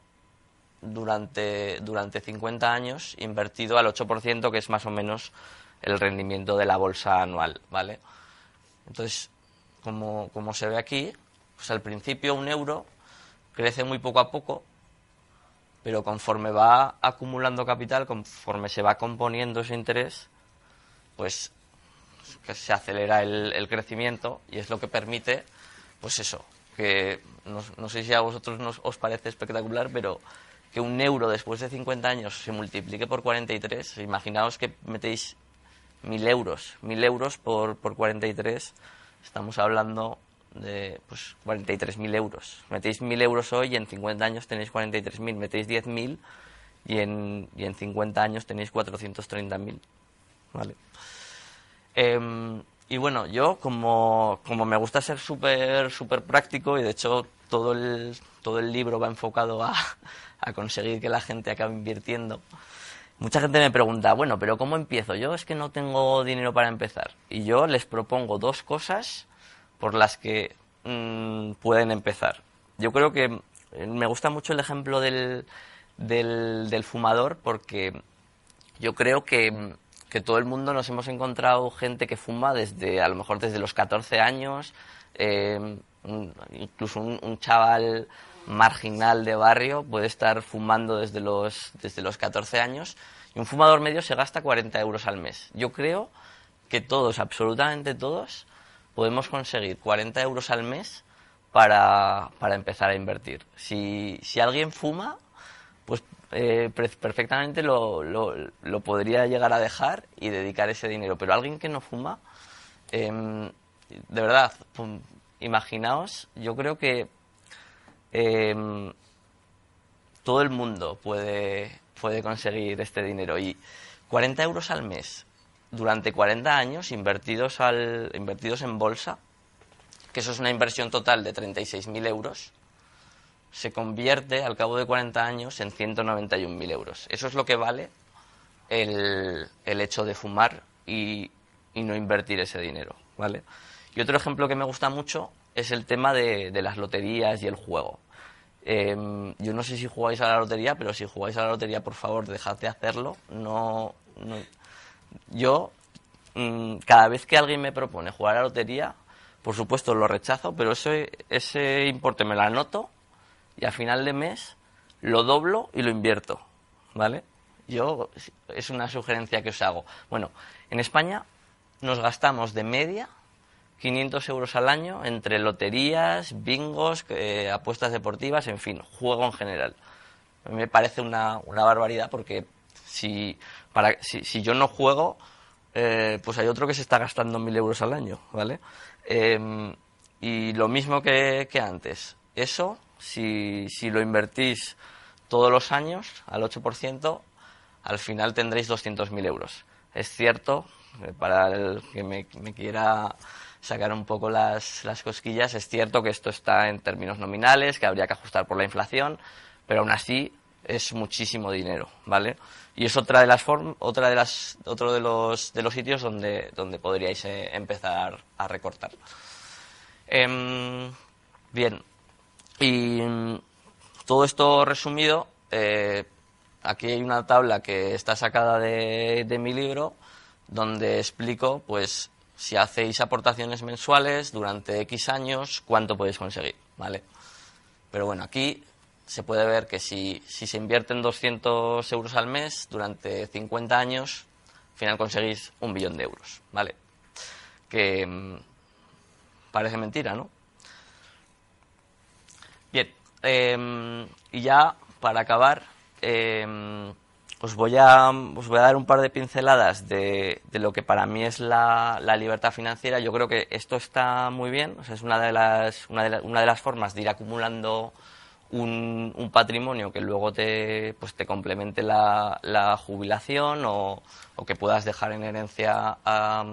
durante, durante 50 años, invertido al 8%, que es más o menos el rendimiento de la bolsa anual, ¿vale? Entonces, como, como se ve aquí, pues al principio un euro crece muy poco a poco pero conforme va acumulando capital, conforme se va componiendo ese interés, pues que se acelera el, crecimiento y es lo que permite, pues eso, que no, sé si a vosotros nos, os parece espectacular, pero que un euro después de 50 años se multiplique por 43, imaginaos que metéis mil euros, mil euros por, por 43, estamos hablando de pues 43.000 euros. Metéis 1.000 euros hoy y en 50 años tenéis 43.000. Metéis 10.000 y en, y en 50 años tenéis 430.000. ¿Vale? Em, y bueno, yo como, como me gusta ser súper súper práctico y de hecho todo el, todo el libro va enfocado a, [LAUGHS] a conseguir que la gente acabe invirtiendo, mucha gente me pregunta, bueno, pero ¿cómo empiezo? Yo es que no tengo dinero para empezar. Y yo les propongo dos cosas por las que mm, pueden empezar. Yo creo que eh, me gusta mucho el ejemplo del, del, fumador porque yo creo que, que, todo el mundo nos hemos encontrado gente que fuma desde, a lo mejor desde los 14 años, eh, incluso un, chaval marginal de barrio puede estar fumando desde los, desde los 14 años y un fumador medio se gasta 40 euros al mes. Yo creo que todos, absolutamente todos, podemos conseguir 40 euros al mes para, para empezar a invertir. Si, si alguien fuma, pues eh, perfectamente lo, lo, podría llegar a dejar y dedicar ese dinero. Pero alguien que no fuma, em, de verdad, imaginaos, yo creo que em, todo el mundo puede, puede conseguir este dinero. Y 40 euros al mes durante 40 años invertidos, al, invertidos en bolsa, que eso es una inversión total de 36.000 euros, se convierte al cabo de 40 años en 191.000 euros. Eso es lo que vale el, el hecho de fumar y, y, no invertir ese dinero, ¿vale? Y otro ejemplo que me gusta mucho es el tema de, de las loterías y el juego. Em, yo no sé si jugáis a la lotería, pero si jugáis a la lotería, por favor, dejad de hacerlo. No, yo, mm, cada vez que alguien me propone jugar a la lotería, por supuesto lo rechazo, pero ese, ese importe me lo anoto y a final de mes lo doblo y lo invierto, ¿vale? Yo, es una sugerencia que os hago. Bueno, en España nos gastamos de media 500 euros al año entre loterías, bingos, eh, apuestas deportivas, en fin, juego en general. Me parece una, una barbaridad porque si, para, si, si yo no juego, eh, pues hay otro que se está gastando mil euros al año, ¿vale? Em, y lo mismo que, que antes. Eso, si, si, lo invertís todos los años al 8%, al final tendréis 200.000 euros. Es cierto, eh, para el que me, quiera sacar un poco las, las cosquillas. Es cierto que esto está en términos nominales, que habría que ajustar por la inflación, pero aún así es muchísimo dinero, ¿vale? Y es otra de las otra de las otro de los de los sitios donde donde podríais eh, empezar a recortar. Em, bien, y mm, todo esto resumido, eh, aquí hay una tabla que está sacada de, de mi libro donde explico, pues, si hacéis aportaciones mensuales durante X años, cuánto podéis conseguir, ¿vale? Pero bueno, aquí se puede ver que si, si se invierten 200 euros al mes durante 50 años, al final conseguís un billón de euros, ¿vale? Que mm, parece mentira, ¿no? Bien, em, y ya para acabar, eh, os voy a, os voy a dar un par de pinceladas de, de lo que para mí es la, la, libertad financiera. Yo creo que esto está muy bien, es una de las, una de las formas de ir acumulando un, un, patrimonio que luego te, pues te complemente la, la jubilación o, o, que puedas dejar en herencia a,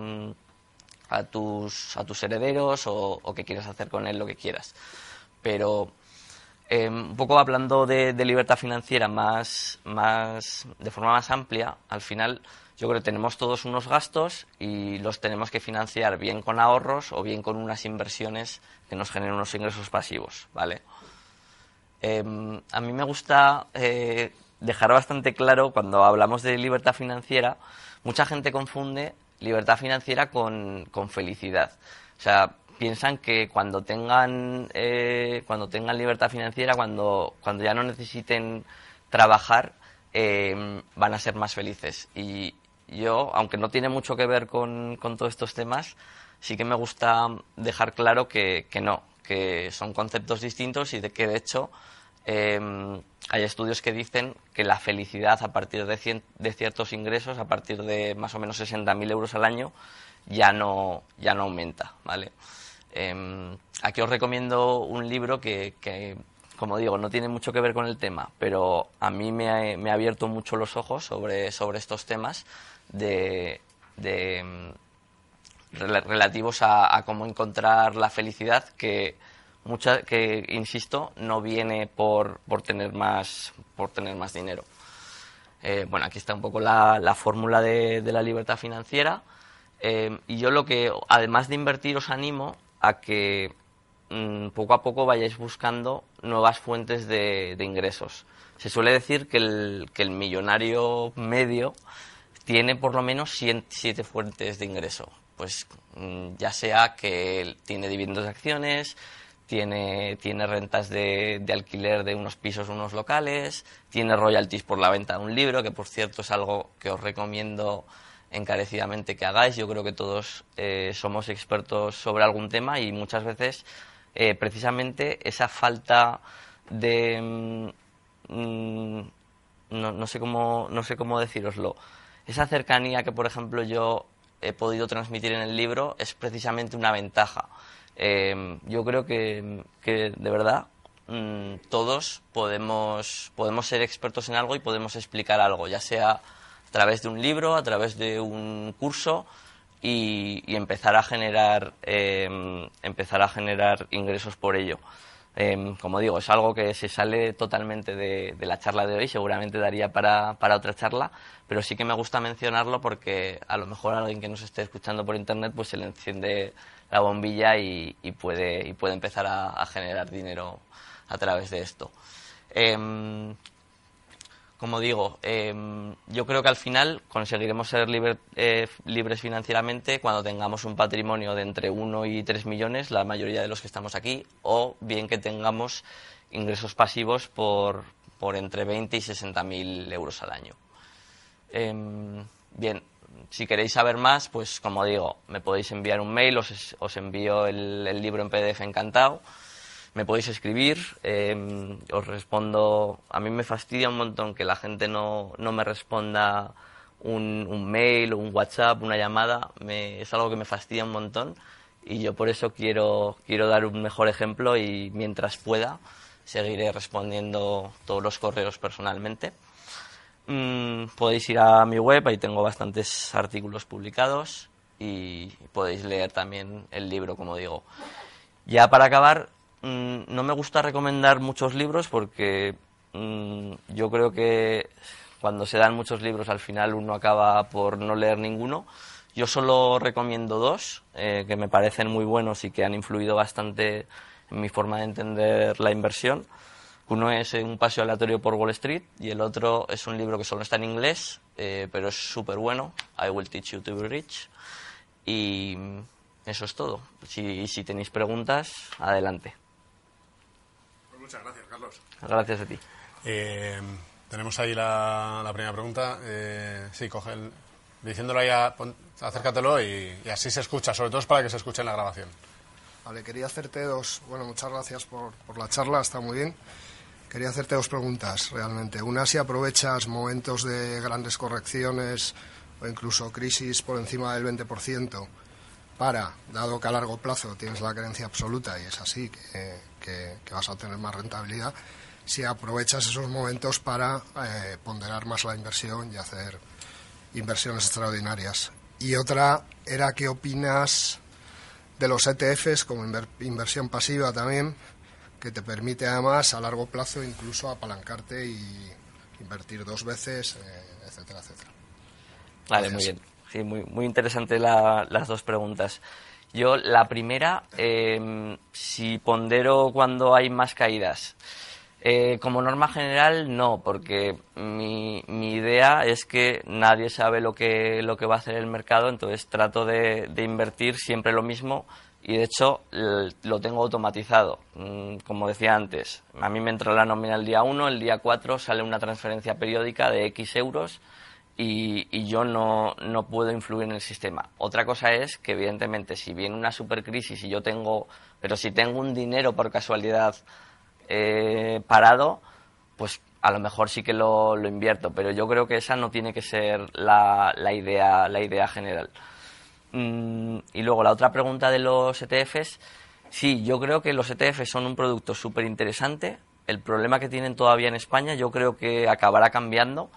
a, tus, a tus herederos o, o que quieras hacer con él lo que quieras. Pero eh, un poco hablando de, libertad financiera más, más, de forma más amplia, al final yo creo que tenemos todos unos gastos y los tenemos que financiar bien con ahorros o bien con unas inversiones que nos generen unos ingresos pasivos, ¿vale? Em, a mí me gusta eh, dejar bastante claro cuando hablamos de libertad financiera, mucha gente confunde libertad financiera con, con felicidad. O sea, piensan que cuando tengan eh, cuando tengan libertad financiera cuando cuando ya no necesiten trabajar eh, van a ser más felices. Y yo aunque no tiene mucho que ver con, con todos estos temas sí que me gusta dejar claro que, que no que son conceptos distintos y de que de hecho eh, hay estudios que dicen que la felicidad a partir de, de ciertos ingresos a partir de más o menos 60.000 euros al año ya no ya no aumenta vale Em, aquí os recomiendo un libro que, como digo, no tiene mucho que ver con el tema, pero a mí me ha, abierto mucho los ojos sobre, sobre estos temas de, em, relativos a, cómo encontrar la felicidad que mucha, que insisto no viene por, por tener más por tener más dinero Eh, bueno, aquí está un poco la, fórmula de, la libertad financiera. Eh, y yo lo que, además de invertir, os animo a que mm, poco a poco vayáis buscando nuevas fuentes de, ingresos. Se suele decir que el, que el millonario medio tiene por lo menos siete fuentes de ingreso. Pues mm, ya sea que tiene dividendos de acciones, tiene, tiene rentas de, de, alquiler de unos pisos, unos locales, tiene royalties por la venta de un libro, que por cierto es algo que os recomiendo encarecidamente que hagáis. Yo creo que todos eh, somos expertos sobre algún tema y muchas veces eh, precisamente esa falta de... Mm, mm, no, sé cómo, no sé cómo deciroslo. Esa cercanía que, por ejemplo, yo he podido transmitir en el libro es precisamente una ventaja. Eh, yo creo que, de verdad mm, todos podemos, podemos ser expertos en algo y podemos explicar algo, ya sea través de un libro, a través de un curso y, empezar a generar eh, empezar a generar ingresos por ello. Eh, como digo, es algo que se sale totalmente de, la charla de hoy, seguramente daría para, para otra charla, pero sí que me gusta mencionarlo porque a lo mejor alguien que nos esté escuchando por internet pues se le enciende la bombilla y, puede, puede empezar a, generar dinero a través de esto. Em, como digo, em, yo creo que al final conseguiremos ser eh, libres financieramente cuando tengamos un patrimonio de entre 1 y 3 millones, la mayoría de los que estamos aquí, o bien que tengamos ingresos pasivos por, entre 20 y 60 mil euros al año. Em, bien, si queréis saber más, pues como digo, me podéis enviar un mail, os envío el, libro en PDF encantado. Me podéis escribir, em, os respondo. A mí me fastidia un montón que la gente no, no me responda un, un, mail, un WhatsApp, una llamada. Es algo que me fastidia un montón y yo por eso quiero, quiero dar un mejor ejemplo y mientras pueda seguiré respondiendo todos los correos personalmente. Mm, podéis ir a mi web, ahí tengo bastantes artículos publicados y podéis leer también el libro, como digo. Ya para acabar, mm, no me gusta recomendar muchos libros porque mm, yo creo que cuando se dan muchos libros al final uno acaba por no leer ninguno. Yo solo recomiendo dos eh, que me parecen muy buenos y que han influido bastante en mi forma de entender la inversión. Uno es Un paseo aleatorio por Wall Street y el otro es un libro que solo está en inglés, eh, pero es súper bueno, I Will Teach You to Be Rich. Y eso es todo. Si tenéis preguntas, adelante. Muchas gracias, Carlos. Gracias a ti. Eh, tenemos ahí la, primera pregunta. Eh, sí, coge el, diciéndolo ahí, acércatelo y, y, así se escucha, sobre todo es para que se escuche en la grabación. Vale, quería hacerte dos. Bueno, muchas gracias por, por la charla, está muy bien. Quería hacerte dos preguntas realmente. Una, si aprovechas momentos de grandes correcciones o incluso crisis por encima del 20% para, dado que a largo plazo tienes la creencia absoluta y es así, que, vas a tener más rentabilidad, si aprovechas esos momentos para eh, ponderar más la inversión y hacer inversiones extraordinarias. Y otra era qué opinas de los ETFs como inversión pasiva también, que te permite además a largo plazo incluso apalancarte y invertir dos veces, eh, etcétera, etcétera. Vale, muy bien. Sí, muy, muy interesante las dos preguntas. Yo, la primera, em, si pondero cuando hay más caídas. Eh, como norma general, no, porque mi, mi, idea es que nadie sabe lo que, lo que va a hacer el mercado, entonces trato de, de invertir siempre lo mismo y de hecho lo tengo automatizado. Mm, como decía antes, a mí me entra la nómina el día 1, el día 4 sale una transferencia periódica de X euros y, y, yo no, no puedo influir en el sistema. Otra cosa es que evidentemente si viene una supercrisis y yo tengo, pero si tengo un dinero por casualidad eh, parado, pues a lo mejor sí que lo, lo, invierto, pero yo creo que esa no tiene que ser la, la idea, la idea general. Mm, y luego la otra pregunta de los ETFs, sí, yo creo que los ETFs son un producto súper interesante. El problema que tienen todavía en España yo creo que acabará cambiando.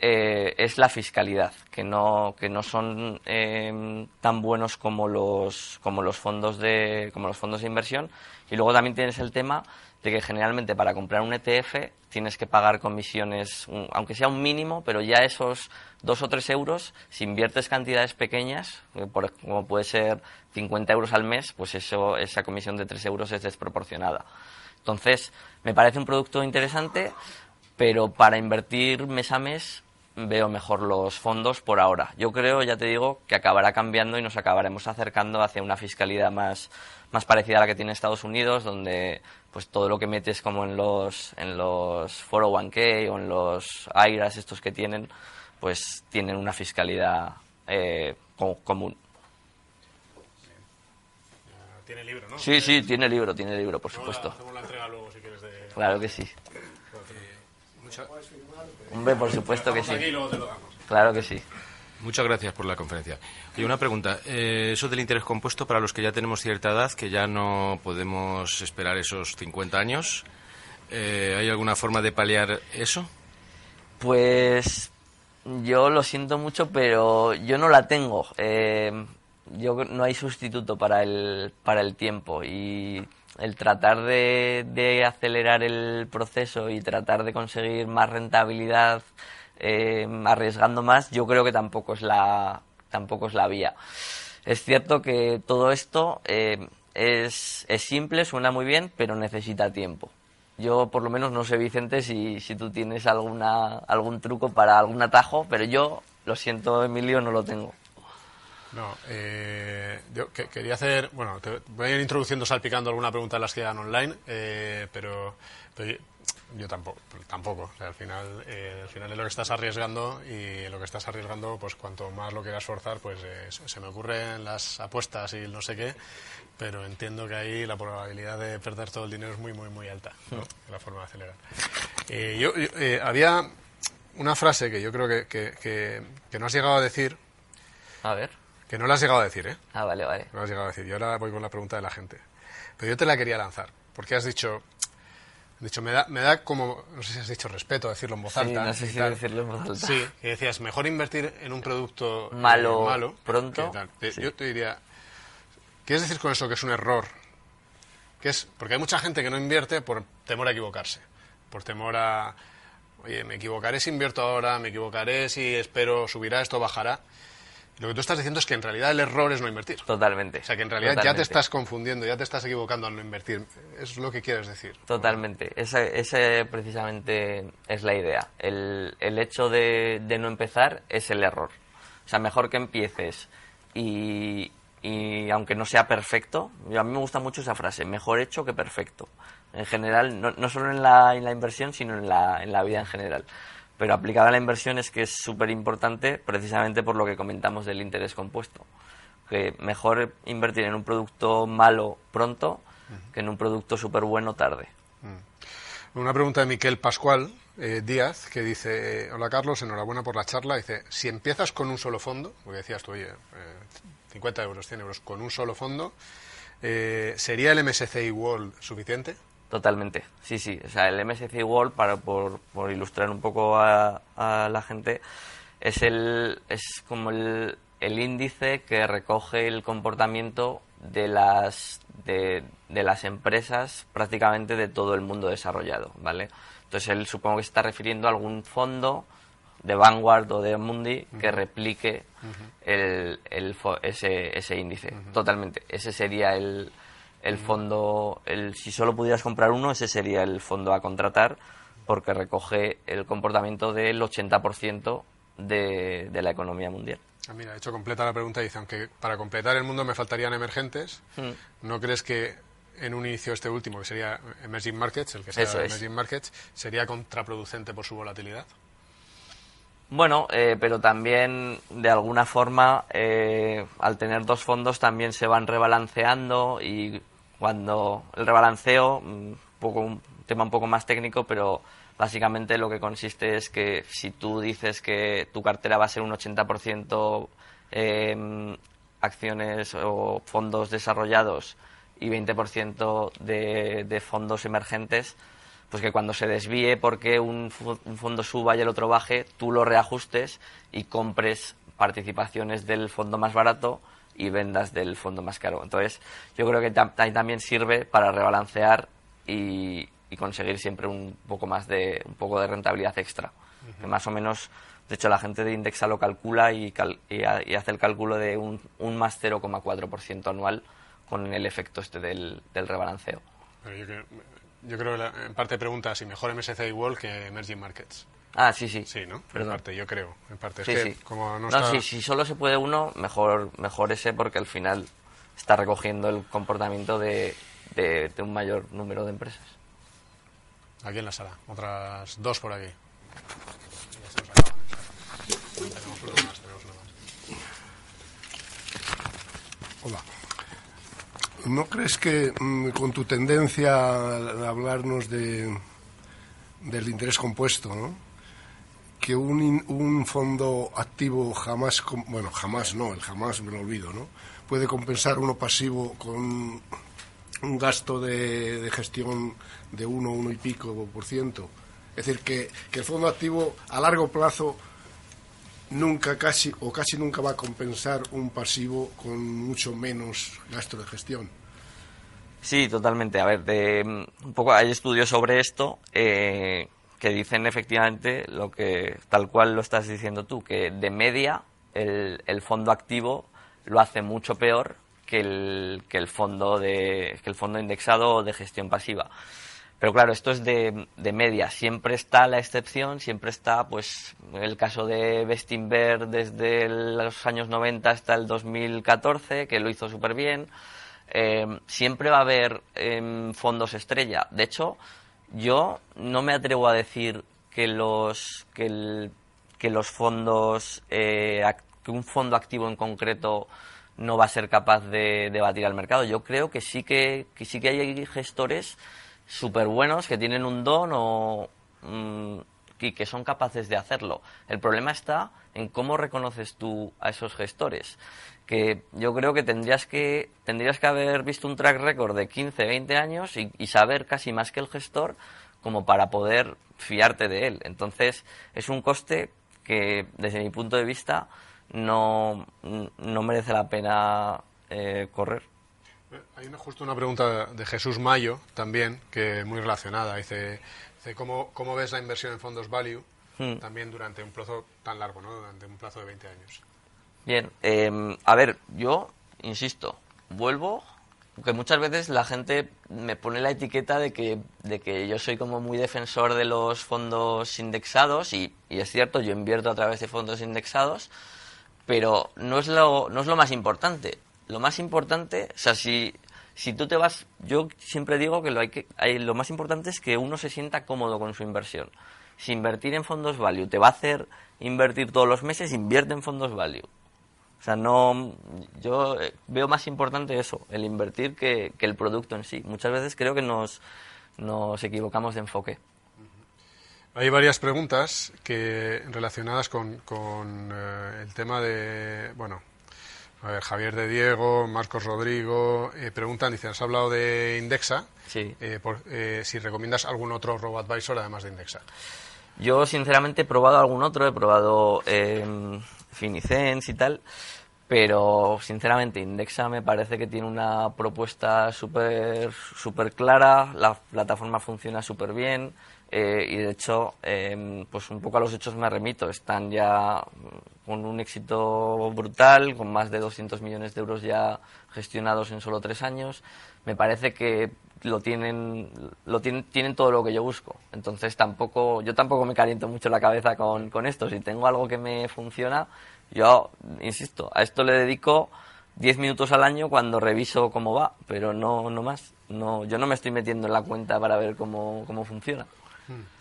Eh, es la fiscalidad, que no, que no son eh, tan buenos como los, como, los fondos de, como los fondos de inversión. Y luego también tienes el tema de que generalmente para comprar un ETF tienes que pagar comisiones, aunque sea un mínimo, pero ya esos dos o tres euros, si inviertes cantidades pequeñas, eh, como puede ser 50 euros al mes, pues eso, esa comisión de tres euros es desproporcionada. Entonces, me parece un producto interesante, pero para invertir mes a mes veo mejor los fondos por ahora. Yo creo, ya te digo, que acabará cambiando y nos acabaremos acercando hacia una fiscalidad más, más parecida a la que tiene Estados Unidos, donde pues todo lo que metes como en los en los 401k o en los IRAs estos que tienen, pues tienen una fiscalidad eh, común. Tiene libro, ¿no? Sí, sí, tiene libro, tiene libro, por supuesto. Claro que sí. Hombre, por supuesto que sí. Claro que sí. Muchas gracias por la conferencia. Y una pregunta. Eh, eso del interés compuesto para los que ya tenemos cierta edad, que ya no podemos esperar esos 50 años, eh, ¿hay alguna forma de paliar eso? Pues yo lo siento mucho, pero yo no la tengo. Eh, yo no hay sustituto para el, para el tiempo y el tratar de, de acelerar el proceso y tratar de conseguir más rentabilidad eh, arriesgando más, yo creo que tampoco es la, tampoco es la vía. Es cierto que todo esto eh, es, es, simple, suena muy bien, pero necesita tiempo. Yo por lo menos no sé, Vicente, si, si tú tienes alguna, algún truco para algún atajo, pero yo, lo siento, Emilio, no lo tengo. No, eh, yo quería hacer, bueno, te voy a ir introduciendo salpicando alguna pregunta de las que dan online, pero, pero yo tampoco, tampoco. al final, eh, al final es lo que estás arriesgando y lo que estás arriesgando, pues cuanto más lo quieras forzar, pues eh, se me ocurren las apuestas y no sé qué, pero entiendo que ahí la probabilidad de perder todo el dinero es muy, muy, muy alta, ¿no? [LAUGHS] La forma de acelerar. Eh, yo, había una frase que yo creo que, que, que, no has llegado a decir. A ver. Que no la has llegado a decir, ¿eh? Ah, vale, vale. No la has llegado a decir. Y ahora voy con la pregunta de la gente. Pero yo te la quería lanzar, porque has dicho de hecho, me da, me da como, no sé si has dicho respeto decirlo en voz alta. Sí, no sé si decirlo en voz alta. Sí, que decías, mejor invertir en un producto eh, malo, malo pronto. Yo te diría, ¿quieres decir con eso que es un error? Que es, porque hay mucha gente que no invierte por temor a equivocarse, por temor a, oye, me equivocaré si invierto ahora, me equivocaré si espero subirá esto, bajará. Lo que tú estás diciendo es que en realidad el error es no invertir. Totalmente. O sea, que en realidad ya te estás confundiendo, ya te estás equivocando al no invertir. Es lo que quieres decir. Totalmente. Ese, precisamente es la idea. El, el hecho de, de, no empezar es el error. O sea, mejor que empieces y, y aunque no sea perfecto, a mí me gusta mucho esa frase, mejor hecho que perfecto. En general, no, no solo en la, en la inversión, sino en la, en la vida en general pero aplicada a la inversión es que es súper importante precisamente por lo que comentamos del interés compuesto. Que mejor invertir en un producto malo pronto que en un producto súper bueno tarde. Mm. Una pregunta de Miquel Pascual eh, Díaz, que dice, hola Carlos, enhorabuena por la charla. Dice, si empiezas con un solo fondo, porque decías tú, oye, 50 eh, euros, 100 euros, con un solo fondo, eh, ¿sería el MSCI World suficiente? Totalmente, sí, sí. O sea, el MSCI World, para, por, por ilustrar un poco a, la gente, es, el, es como el, el, índice que recoge el comportamiento de las, de, de, las empresas prácticamente de todo el mundo desarrollado, ¿vale? Entonces, él supongo que se está refiriendo a algún fondo de Vanguard o de Mundi que replique el, el, ese, ese índice. Totalmente. Ese sería el, el fondo, el, si solo pudieras comprar uno, ese sería el fondo a contratar, porque recoge el comportamiento del 80% de, de la economía mundial. Ah, mira, de hecho completa la pregunta y dice, aunque para completar el mundo me faltarían emergentes, hmm. ¿no crees que en un inicio este último, que sería Emerging Markets, el que sea Emerging Markets, sería contraproducente por su volatilidad? Bueno, eh, pero también de alguna forma eh, al tener dos fondos también se van rebalanceando y cuando el rebalanceo, un, mm, poco, un tema un poco más técnico, pero básicamente lo que consiste es que si tú dices que tu cartera va a ser un 80% eh, acciones o fondos desarrollados y 20% de, de fondos emergentes, pues que cuando se desvíe porque un, fondo suba y el otro baje, tú lo reajustes y compres participaciones del fondo más barato y vendas del fondo más caro. Entonces, yo creo que ahí también sirve para rebalancear y, conseguir siempre un poco más de un poco de rentabilidad extra. Que más o menos, de hecho, la gente de Indexa lo calcula y, hace el cálculo de un, un más 0,4% anual con el efecto este del, rebalanceo. yo, creo, que en parte pregunta si mejor MSCI igual que Emerging Markets. Ah, sí, sí. Sí, ¿no? En parte, yo creo. En parte. Sí, sí. como no, está... si solo se puede uno, mejor, mejor ese porque al final está recogiendo el comportamiento de, de, un mayor número de empresas. Aquí en la sala. Otras dos por aquí. Hola. ¿No crees que mm, con tu tendencia a hablarnos de, del interés compuesto, que un, un, fondo activo jamás, bueno, jamás no, el jamás me lo olvido, ¿no? Puede compensar uno pasivo con un gasto de, gestión de uno, uno y pico por ciento. Es decir, que, que el fondo activo a largo plazo nunca casi o casi nunca va a compensar un pasivo con mucho menos gasto de gestión. Sí, totalmente. A ver, de, un poco hay estudios sobre esto eh, que dicen efectivamente lo que tal cual lo estás diciendo tú, que de media el, fondo activo lo hace mucho peor que el, que el fondo de que el fondo indexado de gestión pasiva. Pero claro, esto es de, de, media. Siempre está la excepción, siempre está, pues, el caso de Bestinver desde los años 90 hasta el 2014, que lo hizo súper bien. Eh, siempre va a haber em, fondos estrella. De hecho, yo no me atrevo a decir que los, que, el, que los fondos, eh, que un fondo activo en concreto no va a ser capaz de, batir al mercado. Yo creo que sí que, que sí que hay gestores súper buenos que tienen un don o mm, y que son capaces de hacerlo. El problema está en cómo reconoces tú a esos gestores. Que yo creo que tendrías que, tendrías que haber visto un track record de 15, 20 años y, y saber casi más que el gestor como para poder fiarte de él. Entonces, es un coste que, desde mi punto de vista, no, no merece la pena eh, correr. Hay una, justo una pregunta de Jesús Mayo también, que muy relacionada. Dice, dice ¿cómo, ¿cómo ves la inversión en fondos value hmm. también durante un plazo tan largo, ¿no? durante un plazo de 20 años? Bien, em, a ver, yo insisto, vuelvo, que muchas veces la gente me pone la etiqueta de que, de que yo soy como muy defensor de los fondos indexados y, y es cierto, yo invierto a través de fondos indexados, pero no es lo, no es lo más importante lo más importante, o sea, si, si tú te vas, yo siempre digo que lo, hay que hay, lo más importante es que uno se sienta cómodo con su inversión. Si invertir en fondos value te va a hacer invertir todos los meses, invierte en fondos value. O sea, no, yo eh, veo más importante eso, el invertir que, que el producto en sí. Muchas veces creo que nos, nos equivocamos de enfoque. Hay varias preguntas que relacionadas con, con eh, el tema de, bueno, a ver, Javier de Diego, Marcos Rodrigo, eh, preguntan, dicen, has hablado de Indexa, sí. Eh, si recomiendas algún otro robo-advisor además de Indexa. Yo, sinceramente, he probado algún otro, he probado Finicens y tal, pero, sinceramente, Indexa me parece que tiene una propuesta súper super clara, la plataforma funciona súper bien, eh, y de hecho, em, pues un poco a los hechos me remito. Están ya con un éxito brutal, con más de 200 millones de euros ya gestionados en solo tres años. Me parece que lo tienen, lo tienen, tienen todo lo que yo busco. Entonces tampoco, yo tampoco me caliento mucho la cabeza con, con esto. Si tengo algo que me funciona, yo insisto, a esto le dedico 10 minutos al año cuando reviso cómo va, pero no, no más. No, yo no me estoy metiendo en la cuenta para ver cómo, cómo funciona.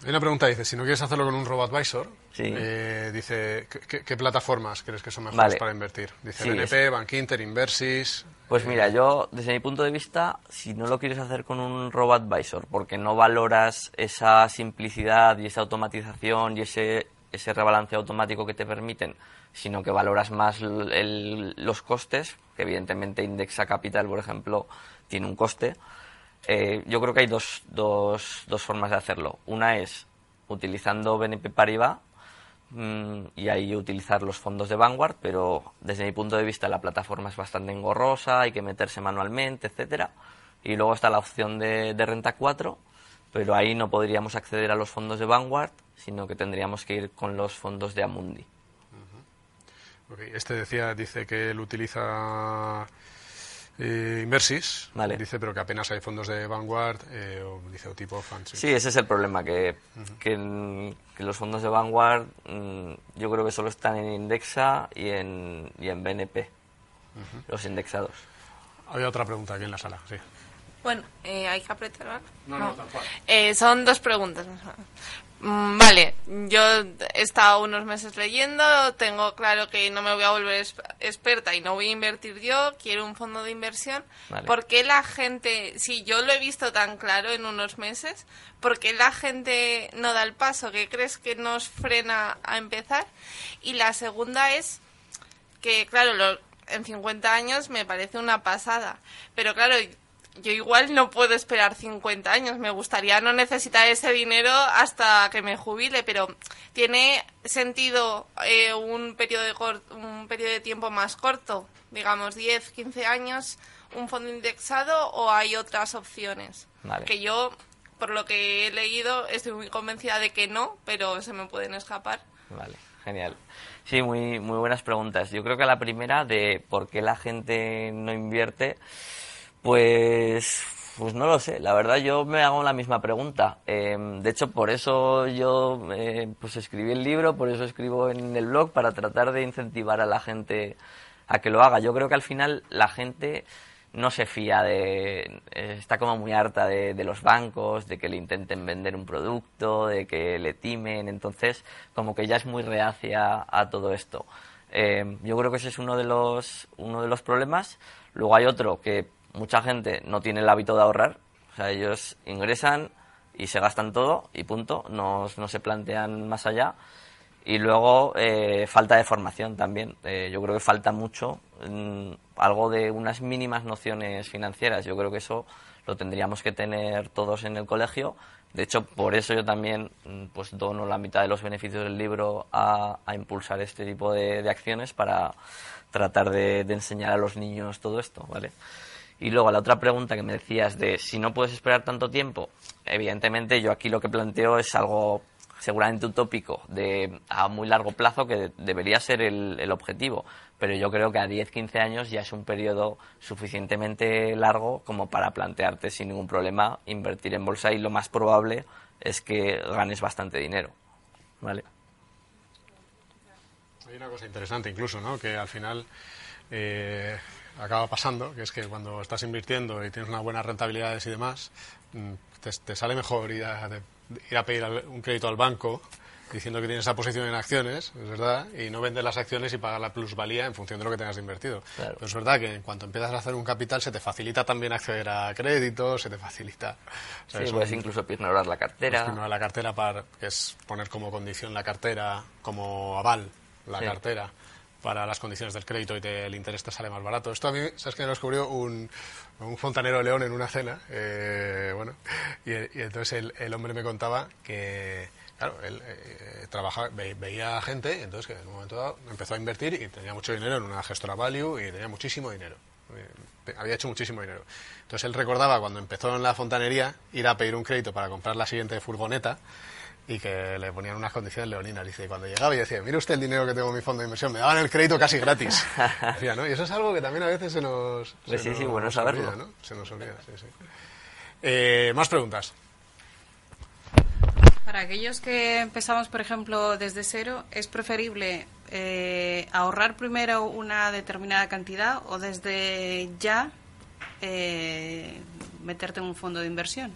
Hay una pregunta, dice, si no quieres hacerlo con un RoboAdvisor, eh, dice, ¿qué, plataformas crees que son mejores para invertir? Dice sí, BNP, Bankinter, Inversis... Pues mira, yo, desde mi punto de vista, si no lo quieres hacer con un RoboAdvisor, porque no valoras esa simplicidad y esa automatización y ese, ese rebalance automático que te permiten, sino que valoras más los costes, que evidentemente Indexa Capital, por ejemplo, tiene un coste, Eh, yo creo que hay dos, dos, dos formas de hacerlo. Una es utilizando BNP Paribas mm, y ahí utilizar los fondos de Vanguard, pero desde mi punto de vista la plataforma es bastante engorrosa, hay que meterse manualmente, etcétera. Y luego está la opción de, de renta 4, pero ahí no podríamos acceder a los fondos de Vanguard, sino que tendríamos que ir con los fondos de Amundi. Este decía, dice que él utiliza eh, Inversis, Vale. dice, pero que apenas hay fondos de Vanguard, eh, o dice o tipo Fancy. Sí, ese es el problema, que, que, en- que los fondos de Vanguard mm, yo creo que solo están en Indexa y en, y en BNP, los indexados. Había otra pregunta aquí en la sala, sí. Bueno, eh, hay que apretar. No, no, tal cual. Eh, son dos preguntas. Mm, Vale, yo he estado unos meses leyendo, tengo claro que no me voy a volver experta y no voy a invertir yo, quiero un fondo de inversión. Vale. ¿Por qué la gente, si yo lo he visto tan claro en unos meses, por qué la gente no da el paso? ¿Qué crees que nos frena a empezar? Y la segunda es que, claro, lo- en 50 años me parece una pasada, pero claro, yo igual no puedo esperar 50 años, me gustaría no necesitar ese dinero hasta que me jubile, pero ¿tiene sentido eh, un, periodo de un periodo de tiempo más corto, digamos 10, 15 años, un fondo indexado o hay otras opciones? Vale. Que yo, por lo que he leído, estoy muy convencida de que no, pero se me pueden escapar. Vale, genial. Sí, muy, muy buenas preguntas. Yo creo que la primera de por qué la gente no invierte, pues, pues no lo sé. La verdad yo me hago la misma pregunta. Eh, de hecho, por eso yo eh, pues escribí el libro, por eso escribo en el blog, para tratar de incentivar a la gente a que lo haga. Yo creo que al final la gente no se fía de eh, está como muy harta de, los bancos de que le intenten vender un producto de que le timen entonces como que ya es muy reacia a todo esto Eh, yo creo que ese es uno de los uno de los problemas luego hay otro que mucha gente no tiene el hábito de ahorrar o sea ellos ingresan y se gastan todo y punto no, no se plantean más allá y luego eh, falta de formación también. Eh, yo creo que falta mucho, mm, algo de unas mínimas nociones financieras. Yo creo que eso lo tendríamos que tener todos en el colegio. De hecho, por eso yo también mm, pues dono la mitad de los beneficios del libro a, impulsar este tipo de, de acciones para tratar de, de enseñar a los niños todo esto, ¿vale? Y luego la otra pregunta que me decías de si no puedes esperar tanto tiempo, evidentemente yo aquí lo que planteo es algo seguramente utópico de a muy largo plazo que debería ser el, objetivo, pero yo creo que a 10-15 años ya es un periodo suficientemente largo como para plantearte sin ningún problema invertir en bolsa y lo más probable es que ganes bastante dinero, ¿vale? Hay una cosa interesante incluso, ¿no? Que al final eh, acaba pasando, que es que cuando estás invirtiendo y tienes unas buenas rentabilidades y demás, mm, te, te sale mejor ir a, de- ir a pedir un crédito al banco diciendo que tienes esa posición en acciones, es verdad, y no vender las acciones y pagar la plusvalía en función de lo que tengas invertido. Claro. Pero es verdad que en cuanto empiezas a hacer un capital se te facilita también acceder a créditos, se te facilita... o sea, Sí, es puedes un- incluso ignorar la cartera. Primero la cartera, para, que es poner como condición la cartera, como aval la Sí. cartera para las condiciones del crédito y te- el interés te sale más barato. Esto a mí, ¿sabes que Lo descubrió un, fontanero de León en una cena. eh, bueno, y, entonces el, hombre me contaba que, claro, él eh, trabajaba, ve- veía gente, entonces que en un momento dado empezó a invertir y tenía mucho dinero en una gestora value y tenía muchísimo dinero. Eh, Había hecho muchísimo dinero. Entonces él recordaba cuando empezó en la fontanería ir a pedir un crédito para comprar la siguiente furgoneta y que le ponían unas condiciones leoninas. Dice, y cuando llegaba y decía, mire usted el dinero que tengo en mi fondo de inversión, me daban el crédito casi gratis. [LAUGHS] Decía, ¿no? Y eso es algo que también a veces se nos... Pues se sí, sí, bueno saberlo. olvida, ¿no? Se nos olvida, sí, sí. Eh, más preguntas. Para aquellos que empezamos, por ejemplo, desde cero, ¿es preferible eh, ahorrar primero una determinada cantidad o desde ya eh, meterte en un fondo de inversión?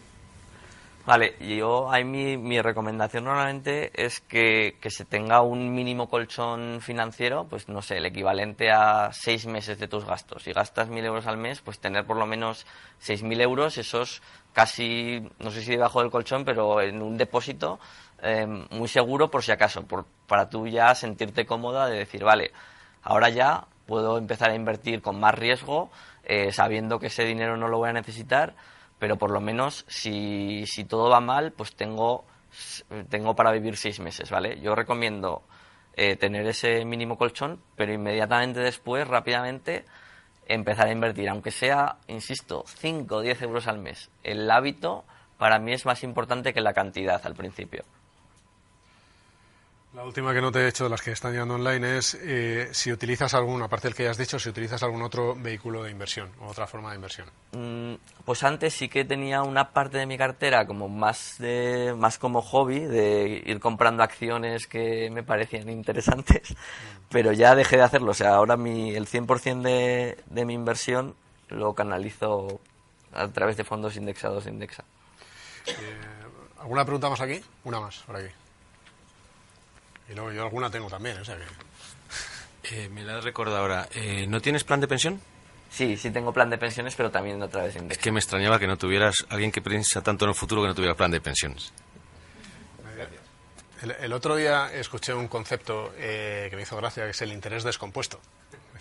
Vale, yo ahí mi, mi recomendación normalmente es que, que se tenga un mínimo colchón financiero, pues no sé, el equivalente a seis meses de tus gastos. Si gastas mil euros al mes, pues tener por lo menos seis mil euros, esos casi, no sé si debajo del colchón, pero en un depósito eh, muy seguro por si acaso, por, para tú ya sentirte cómoda de decir, vale, ahora ya puedo empezar a invertir con más riesgo, eh, sabiendo que ese dinero no lo voy a necesitar, pero por lo menos si, si todo va mal, pues tengo, tengo para vivir seis meses, ¿vale? Yo recomiendo eh, tener ese mínimo colchón, pero inmediatamente después, rápidamente, empezar a invertir, aunque sea, insisto, 5 o 10 euros al mes. El hábito para mí es más importante que la cantidad al principio. La última que no te he hecho de las que están llegando online es eh, si utilizas algún, aparte del que ya has dicho, si utilizas algún otro vehículo de inversión o otra forma de inversión. Mm, pues antes sí que tenía una parte de mi cartera como más de más como hobby de ir comprando acciones que me parecían interesantes, pero ya dejé de hacerlo. O sea, ahora mi, el 100% de, de mi inversión lo canalizo a través de fondos indexados de Indexa. Eh, ¿Alguna pregunta más aquí? Una más, por aquí. Y luego yo alguna tengo también, o sea que... Eh, me la he recordado ahora. Eh, ¿No tienes plan de pensión? Sí, sí tengo plan de pensiones, pero también a través de Es que me extrañaba que no tuvieras alguien que piensa tanto en el futuro que no tuviera plan de pensiones. El, el otro día escuché un concepto eh, que me hizo gracia, que es el interés descompueto.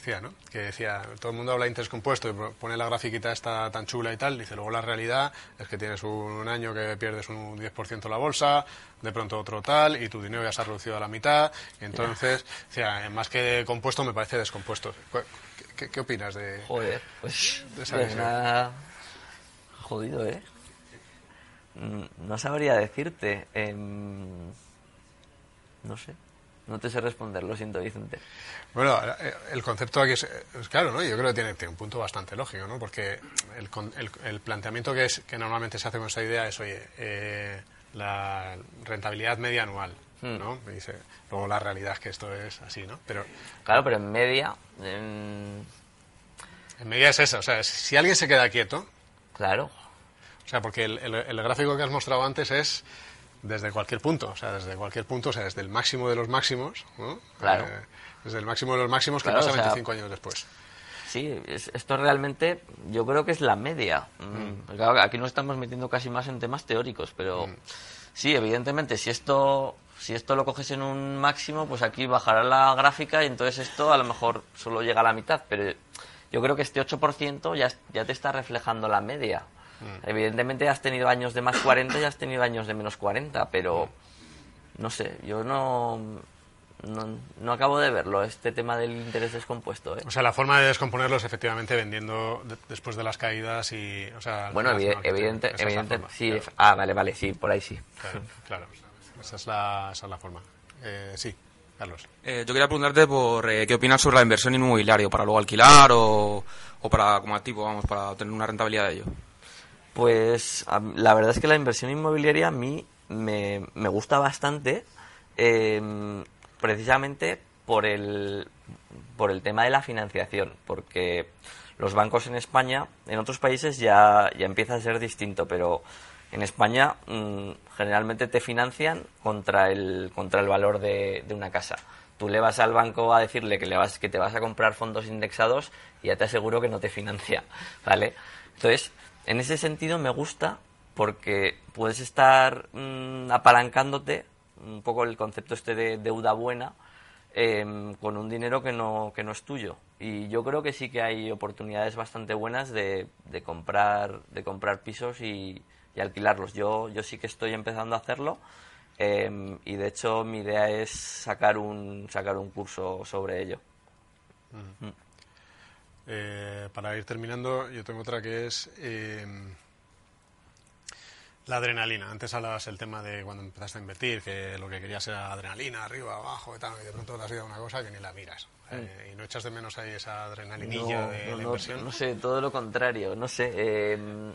Decía, ¿no? Que decía, todo el mundo habla de interés compuesto y pone la grafiquita esta tan chula y tal. Dice, luego la realidad es que tienes un, año que pierdes un 10% la bolsa, de pronto otro tal, y tu dinero ya se ha reducido a la mitad. Y entonces, decía, más que compuesto me parece descompuesto. ¿Qué, qué- qué opinas de...? Joder, pues de esa pues nada jodido, ¿eh? Mm, No sabría decirte. em, no sé. No te sé responder, lo siento, Vicente. Bueno, eh, el concepto aquí es, es claro, ¿no? Yo creo que tiene, tiene un punto bastante lógico, ¿no? Porque el, el- el planteamiento que, es, que normalmente se hace con esa idea es, oye, eh, la rentabilidad media anual, ¿no? Me dice, luego la realidad es que esto es así, ¿no? Pero Claro, pero en media, en media es esa, o sea, si alguien se queda quieto, claro, o sea, porque el, el- el gráfico que has mostrado antes es desde cualquier punto, o sea, desde cualquier punto, o sea, desde el máximo de los máximos, ¿no? Claro. Eh, desde el máximo de los máximos que Claro, pasa o sea, 25 años después. sí, es- esto realmente yo creo que es la media. Mm, claro, aquí nos estamos metiendo casi más en temas teóricos, pero sí, evidentemente, si esto, si esto lo coges en un máximo, pues aquí bajará la gráfica y entonces esto a lo mejor solo llega a la mitad, pero yo creo que este 8% ya, ya te está reflejando la media. Evidentemente has tenido años de más 40 y has tenido años de menos 40, pero no sé, yo no, no, no acabo de verlo, este tema del interés descompuesto. ¿eh? O sea, la forma de descomponerlo es efectivamente vendiendo de- después de las caídas y, o sea, Bueno, evi- evidente, evidente, forma, sí, claro, ah, vale, vale, sí, por ahí sí. claro, claro. Esa es la, esa es la forma. Eh, sí, Carlos. Eh, yo quería preguntarte por eh, qué opinas sobre la inversión inmobiliaria, para luego alquilar o, o para como activo, vamos, para tener una rentabilidad de ello. Pues la verdad es que la inversión inmobiliaria a mí me, gusta bastante, eh, precisamente por el, por el tema de la financiación, porque los bancos en España, en otros países ya, ya empieza a ser distinto, pero en España mm, generalmente te financian contra el, contra el valor de, de una casa. Tú le vas al banco a decirle que, le vas, que te vas a comprar fondos indexados y ya te aseguro que no te financia, [LAUGHS] ¿vale? Entonces, en ese sentido me gusta porque puedes estar mm, apalancándote, un poco el concepto este de deuda buena, em, con un dinero que no, que no es tuyo. Y yo creo que sí que hay oportunidades bastante buenas de, de comprar, de comprar pisos y, y alquilarlos. Yo, yo sí que estoy empezando a hacerlo em, y de hecho mi idea es sacar un, sacar un curso sobre ello. Eh, para ir terminando, yo tengo otra que es eh, la adrenalina. Antes hablabas el tema de cuando empezaste a invertir, que lo que querías era adrenalina, arriba, abajo, y tal, y de pronto te has ido a una cosa que ni la miras. Eh, y no echas de menos ahí esa adrenalinilla No, de no, la no, inversión. no sé, todo lo contrario, no sé, eh,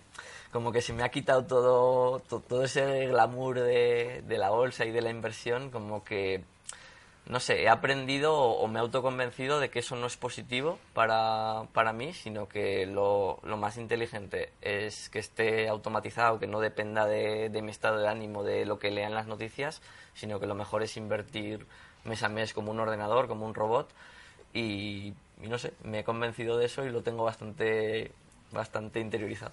como que se me ha quitado todo, to- todo ese glamour de, de la bolsa y de la inversión, como que, no sé, he aprendido o, me he autoconvencido de que eso no es positivo para, para mí, sino que lo, más inteligente es que esté automatizado, que no dependa de, de mi estado de ánimo, de lo que lean las noticias, sino que lo mejor es invertir mes a mes como un ordenador, como un robot, y, y no sé, me he convencido de eso y lo tengo bastante, bastante interiorizado.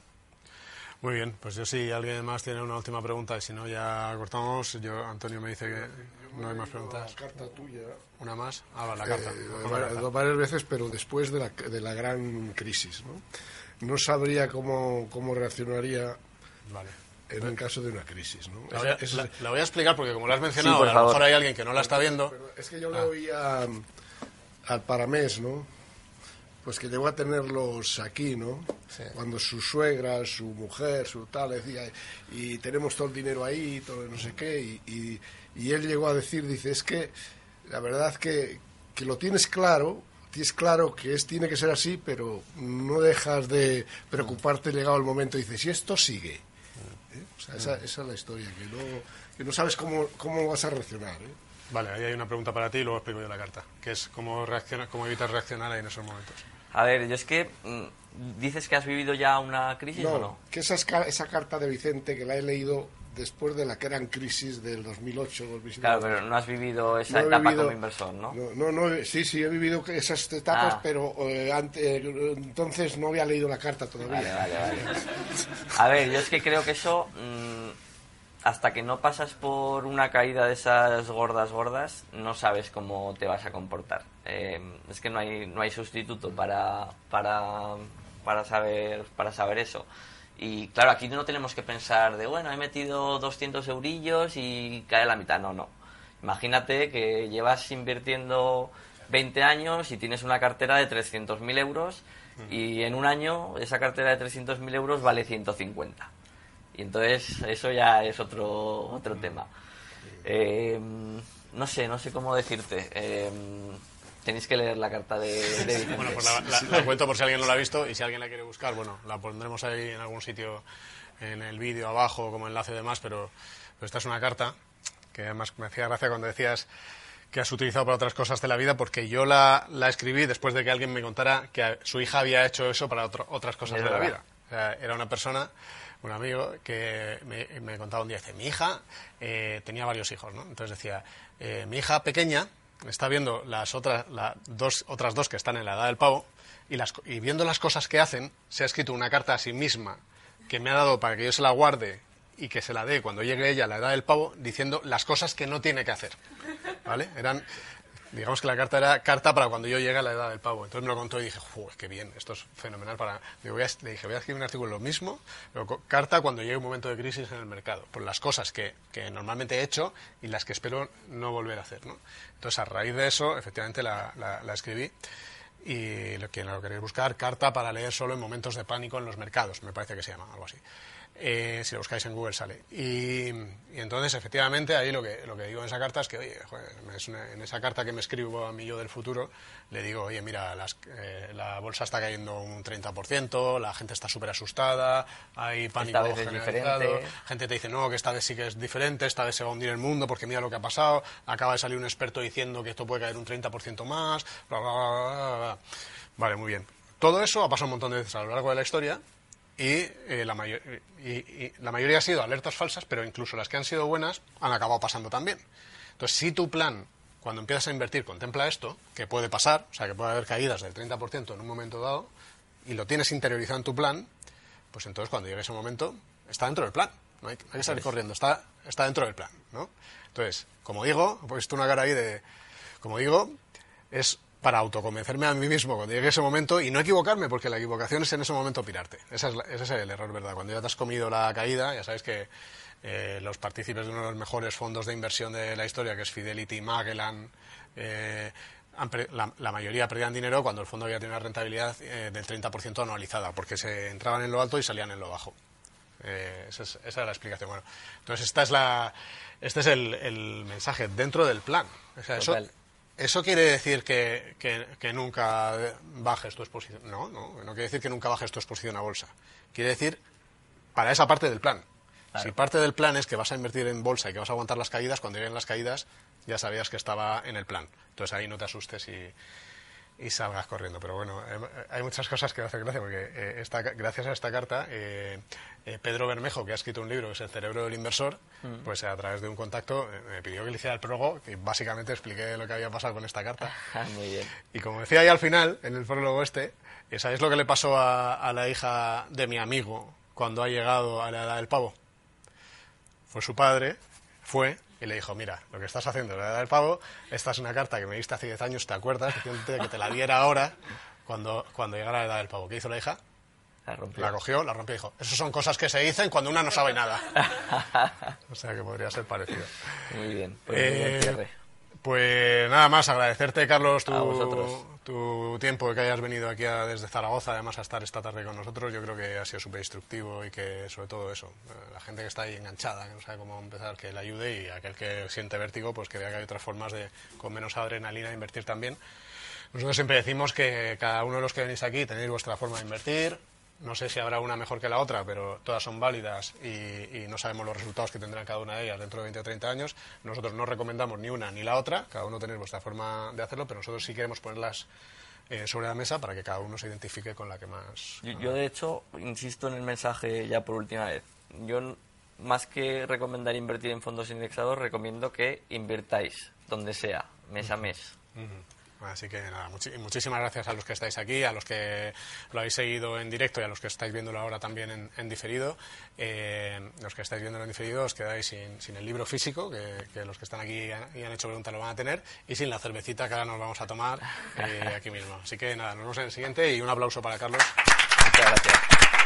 Muy bien, pues yo si alguien más tiene una última pregunta y si no ya cortamos. Yo Antonio me dice que no hay más preguntas. Carta tuya. Una más. Ah, va, la carta. Eh, la carta. varias veces, pero después de la, de la gran crisis. ¿no? no sabría cómo, cómo reaccionaría Vale. en el caso de una crisis. ¿no? La voy, a, Esa- esa- la- la voy a explicar porque como lo has mencionado, por a lo mejor hay alguien que no la está viendo. Pero es que yo le oía mm, al Paramés, ¿no? Pues que llegó a tenerlos aquí, ¿no? Sí. Cuando su suegra, su mujer, su tal, decía, y tenemos todo el dinero ahí, todo no sé qué, y, y- y él llegó a decir, dice, es que la verdad que, que lo tienes claro, tienes claro que es, tiene que ser así, pero no dejas de preocuparte llegado el momento, y dices, si esto sigue. ¿eh? O sea, esa, esa es la historia, que no, que no sabes cómo, cómo vas a reaccionar, ¿eh? Vale, ahí hay una pregunta para ti y luego explico yo la carta, que es cómo, reacciona, cómo evitar reaccionar ahí en esos momentos. A ver, yo es que. mm, ¿Dices que has vivido ya una crisis No, o no? que esa, esa carta de Vicente que la he leído después de la gran crisis del 2008, 2007. Claro, pero no has vivido esa No etapa vivido- como inversor, ¿no? No, no, no, sí, sí, he vivido esas etapas, Ah. pero eh, ante- eh, entonces no había leído la carta todavía. Vale, vale, vale. [LAUGHS] A ver, yo es que creo que eso, mm, hasta que no pasas por una caída de esas gordas, gordas, no sabes cómo te vas a comportar. Eh, es que no hay, no hay sustituto para, para, para, saber, para saber eso. Y claro, aquí no tenemos que pensar de, bueno, he metido 200 eurillos y cae la mitad. No, no. Imagínate que llevas invirtiendo 20 años y tienes una cartera de 300.000 euros y en un año esa cartera de 300.000 euros vale 150. Y entonces eso ya es otro, otro tema. Eh, no sé, no sé cómo decirte. Eh, tenéis que leer la carta de, de. Bueno, pues la, la- la cuento por si alguien no la ha visto y si alguien la quiere buscar, bueno, la pondremos ahí en algún sitio en el vídeo abajo como enlace y demás, pero, pero esta es una carta que además me hacía gracia cuando decías que has utilizado para otras cosas de la vida, porque yo la, la escribí después de que alguien me contara que su hija había hecho eso para otro- otras cosas Es de la vida. O sea, era una persona, un amigo, que me, contaba un día, dice, mi hija eh, tenía varios hijos, ¿no? Entonces decía, eh, mi hija pequeña está viendo las otras, la- dos, otras dos que están en la edad del pavo y, y viendo las cosas que hacen, se ha escrito una carta a sí misma que me ha dado para que yo se la guarde y que se la dé cuando llegue ella a la edad del pavo, diciendo las cosas que no tiene que hacer. ¿Vale? Eran, digamos que la carta era carta para cuando yo llegue a la edad del pavo. Entonces me lo contó y dije, "Joder, qué bien, esto es fenomenal para... Digo, voy a- le dije, voy a escribir un artículo lo mismo, pero carta cuando llegue un momento de crisis en el mercado, por las cosas que, que normalmente he hecho y las que espero no volver a hacer. ¿no? Entonces, a raíz de eso, efectivamente la, la- la escribí. Y lo que lo queréis buscar, carta para leer solo en momentos de pánico en los mercados, me parece que se llama, algo así. Eh, si lo buscáis en Google sale. Y, y entonces, efectivamente, ahí lo que, lo que digo en esa carta es que, oye, joder, es una- en esa carta que me escribo a mí yo del futuro, le digo, oye, mira, las- eh, la bolsa está cayendo un 30%, la gente está súper asustada, hay pánico generalizado, gente te dice, no, que esta vez sí que es diferente, esta vez se va a hundir el mundo porque mira lo que ha pasado, acaba de salir un experto diciendo que esto puede caer un 30% más, bla, bla, bla, bla. Vale, muy bien. Todo eso ha pasado un montón de veces a lo largo de la historia y, eh, la, y- y la mayoría ha sido alertas falsas, pero incluso las que han sido buenas han acabado pasando también. Entonces, si tu plan, cuando empiezas a invertir, contempla esto, que puede pasar, o sea, que puede haber caídas del 30% en un momento dado, y lo tienes interiorizado en tu plan, pues entonces cuando llegue ese momento, está dentro del plan. No hay, hay que salir corriendo, está, está dentro del plan, ¿no? Entonces, como digo, he puesto una cara ahí de... Como digo, es para autoconvencerme a mí mismo cuando llegue ese momento y no equivocarme, porque la equivocación es en ese momento pirarte. Esa es la- ese es el error, ¿verdad? Cuando ya te has comido la caída, ya sabes que eh, los partícipes de uno de los mejores fondos de inversión de la historia, que es Fidelity, Magellan, eh, la, la mayoría perdían dinero cuando el fondo había tenido una rentabilidad eh, del 30% anualizada, porque se entraban en lo alto y salían en lo bajo. Eh, esa, es, esa es la explicación. Bueno, entonces esta es la, este es el, el mensaje dentro del plan. O sea, eso. Eso quiere decir que, que- que nunca bajes tu exposición. No, no, no quiere decir que nunca bajes tu exposición a bolsa. Quiere decir para esa parte del plan. Si parte del plan es que vas a invertir en bolsa y que vas a aguantar las caídas, cuando lleguen las caídas ya sabías que estaba en el plan. Entonces ahí no te asustes y, y salgas corriendo. Pero bueno, eh, hay muchas cosas que me hacen gracia, porque eh, esta, gracias a esta carta, eh, eh, Pedro Bermejo, que ha escrito un libro que es El cerebro del inversor, pues a través de un contacto me pidió que le hiciera el prólogo y básicamente expliqué lo que había pasado con esta carta. [LAUGHS] Ah, Muy bien. Y como decía ahí al final, en el prólogo este, ¿sabéis lo que le pasó a, a la hija de mi amigo cuando ha llegado a la edad del pavo? Fue su padre, fue y le dijo, mira, lo que estás haciendo en la edad del pavo, esta es una carta que me diste hace 10 años, ¿te acuerdas? Que te la diera ahora cuando, cuando llegara la edad del pavo. ¿Qué hizo la hija? La rompió. La cogió, la rompió y dijo, eso son cosas que se dicen cuando una no sabe nada. [LAUGHS] o sea que podría ser parecido. Muy bien. Pues muy bien, Eh. Pues nada más, agradecerte, Carlos, tu, tu tiempo que hayas venido aquí a- desde Zaragoza, además a estar esta tarde con nosotros. Yo creo que ha sido súper instructivo y que, sobre todo eso, eh, la gente que está ahí enganchada, que no sabe cómo empezar, que le ayude y aquel que siente vértigo, pues que vea que hay otras formas de, con menos adrenalina, invertir también. Nosotros siempre decimos que cada uno de los que venís aquí tenéis vuestra forma de invertir. No sé si habrá una mejor que la otra, pero todas son válidas y, y no sabemos los resultados que tendrán cada una de ellas dentro de 20 o 30 años. Nosotros no recomendamos ni una ni la otra, cada uno tenéis vuestra forma de hacerlo, pero nosotros sí queremos ponerlas eh, sobre la mesa para que cada uno se identifique con la que más. Yo, yo, de hecho, insisto en el mensaje ya por última vez. Yo, más que recomendar invertir en fondos indexados, recomiendo que invirtáis donde sea, mes a mes. Así que nada, muchi- muchísimas gracias a los que estáis aquí, a los que lo habéis seguido en directo y a los que estáis viéndolo ahora también en, en diferido. Eh, los que estáis viéndolo en diferido os quedáis sin, el libro físico, que, los que están aquí y han, hecho preguntas lo van a tener, y sin la cervecita que ahora nos vamos a tomar eh, aquí mismo. Así que nada, nos vemos en el siguiente y un aplauso para Carlos. Muchas gracias.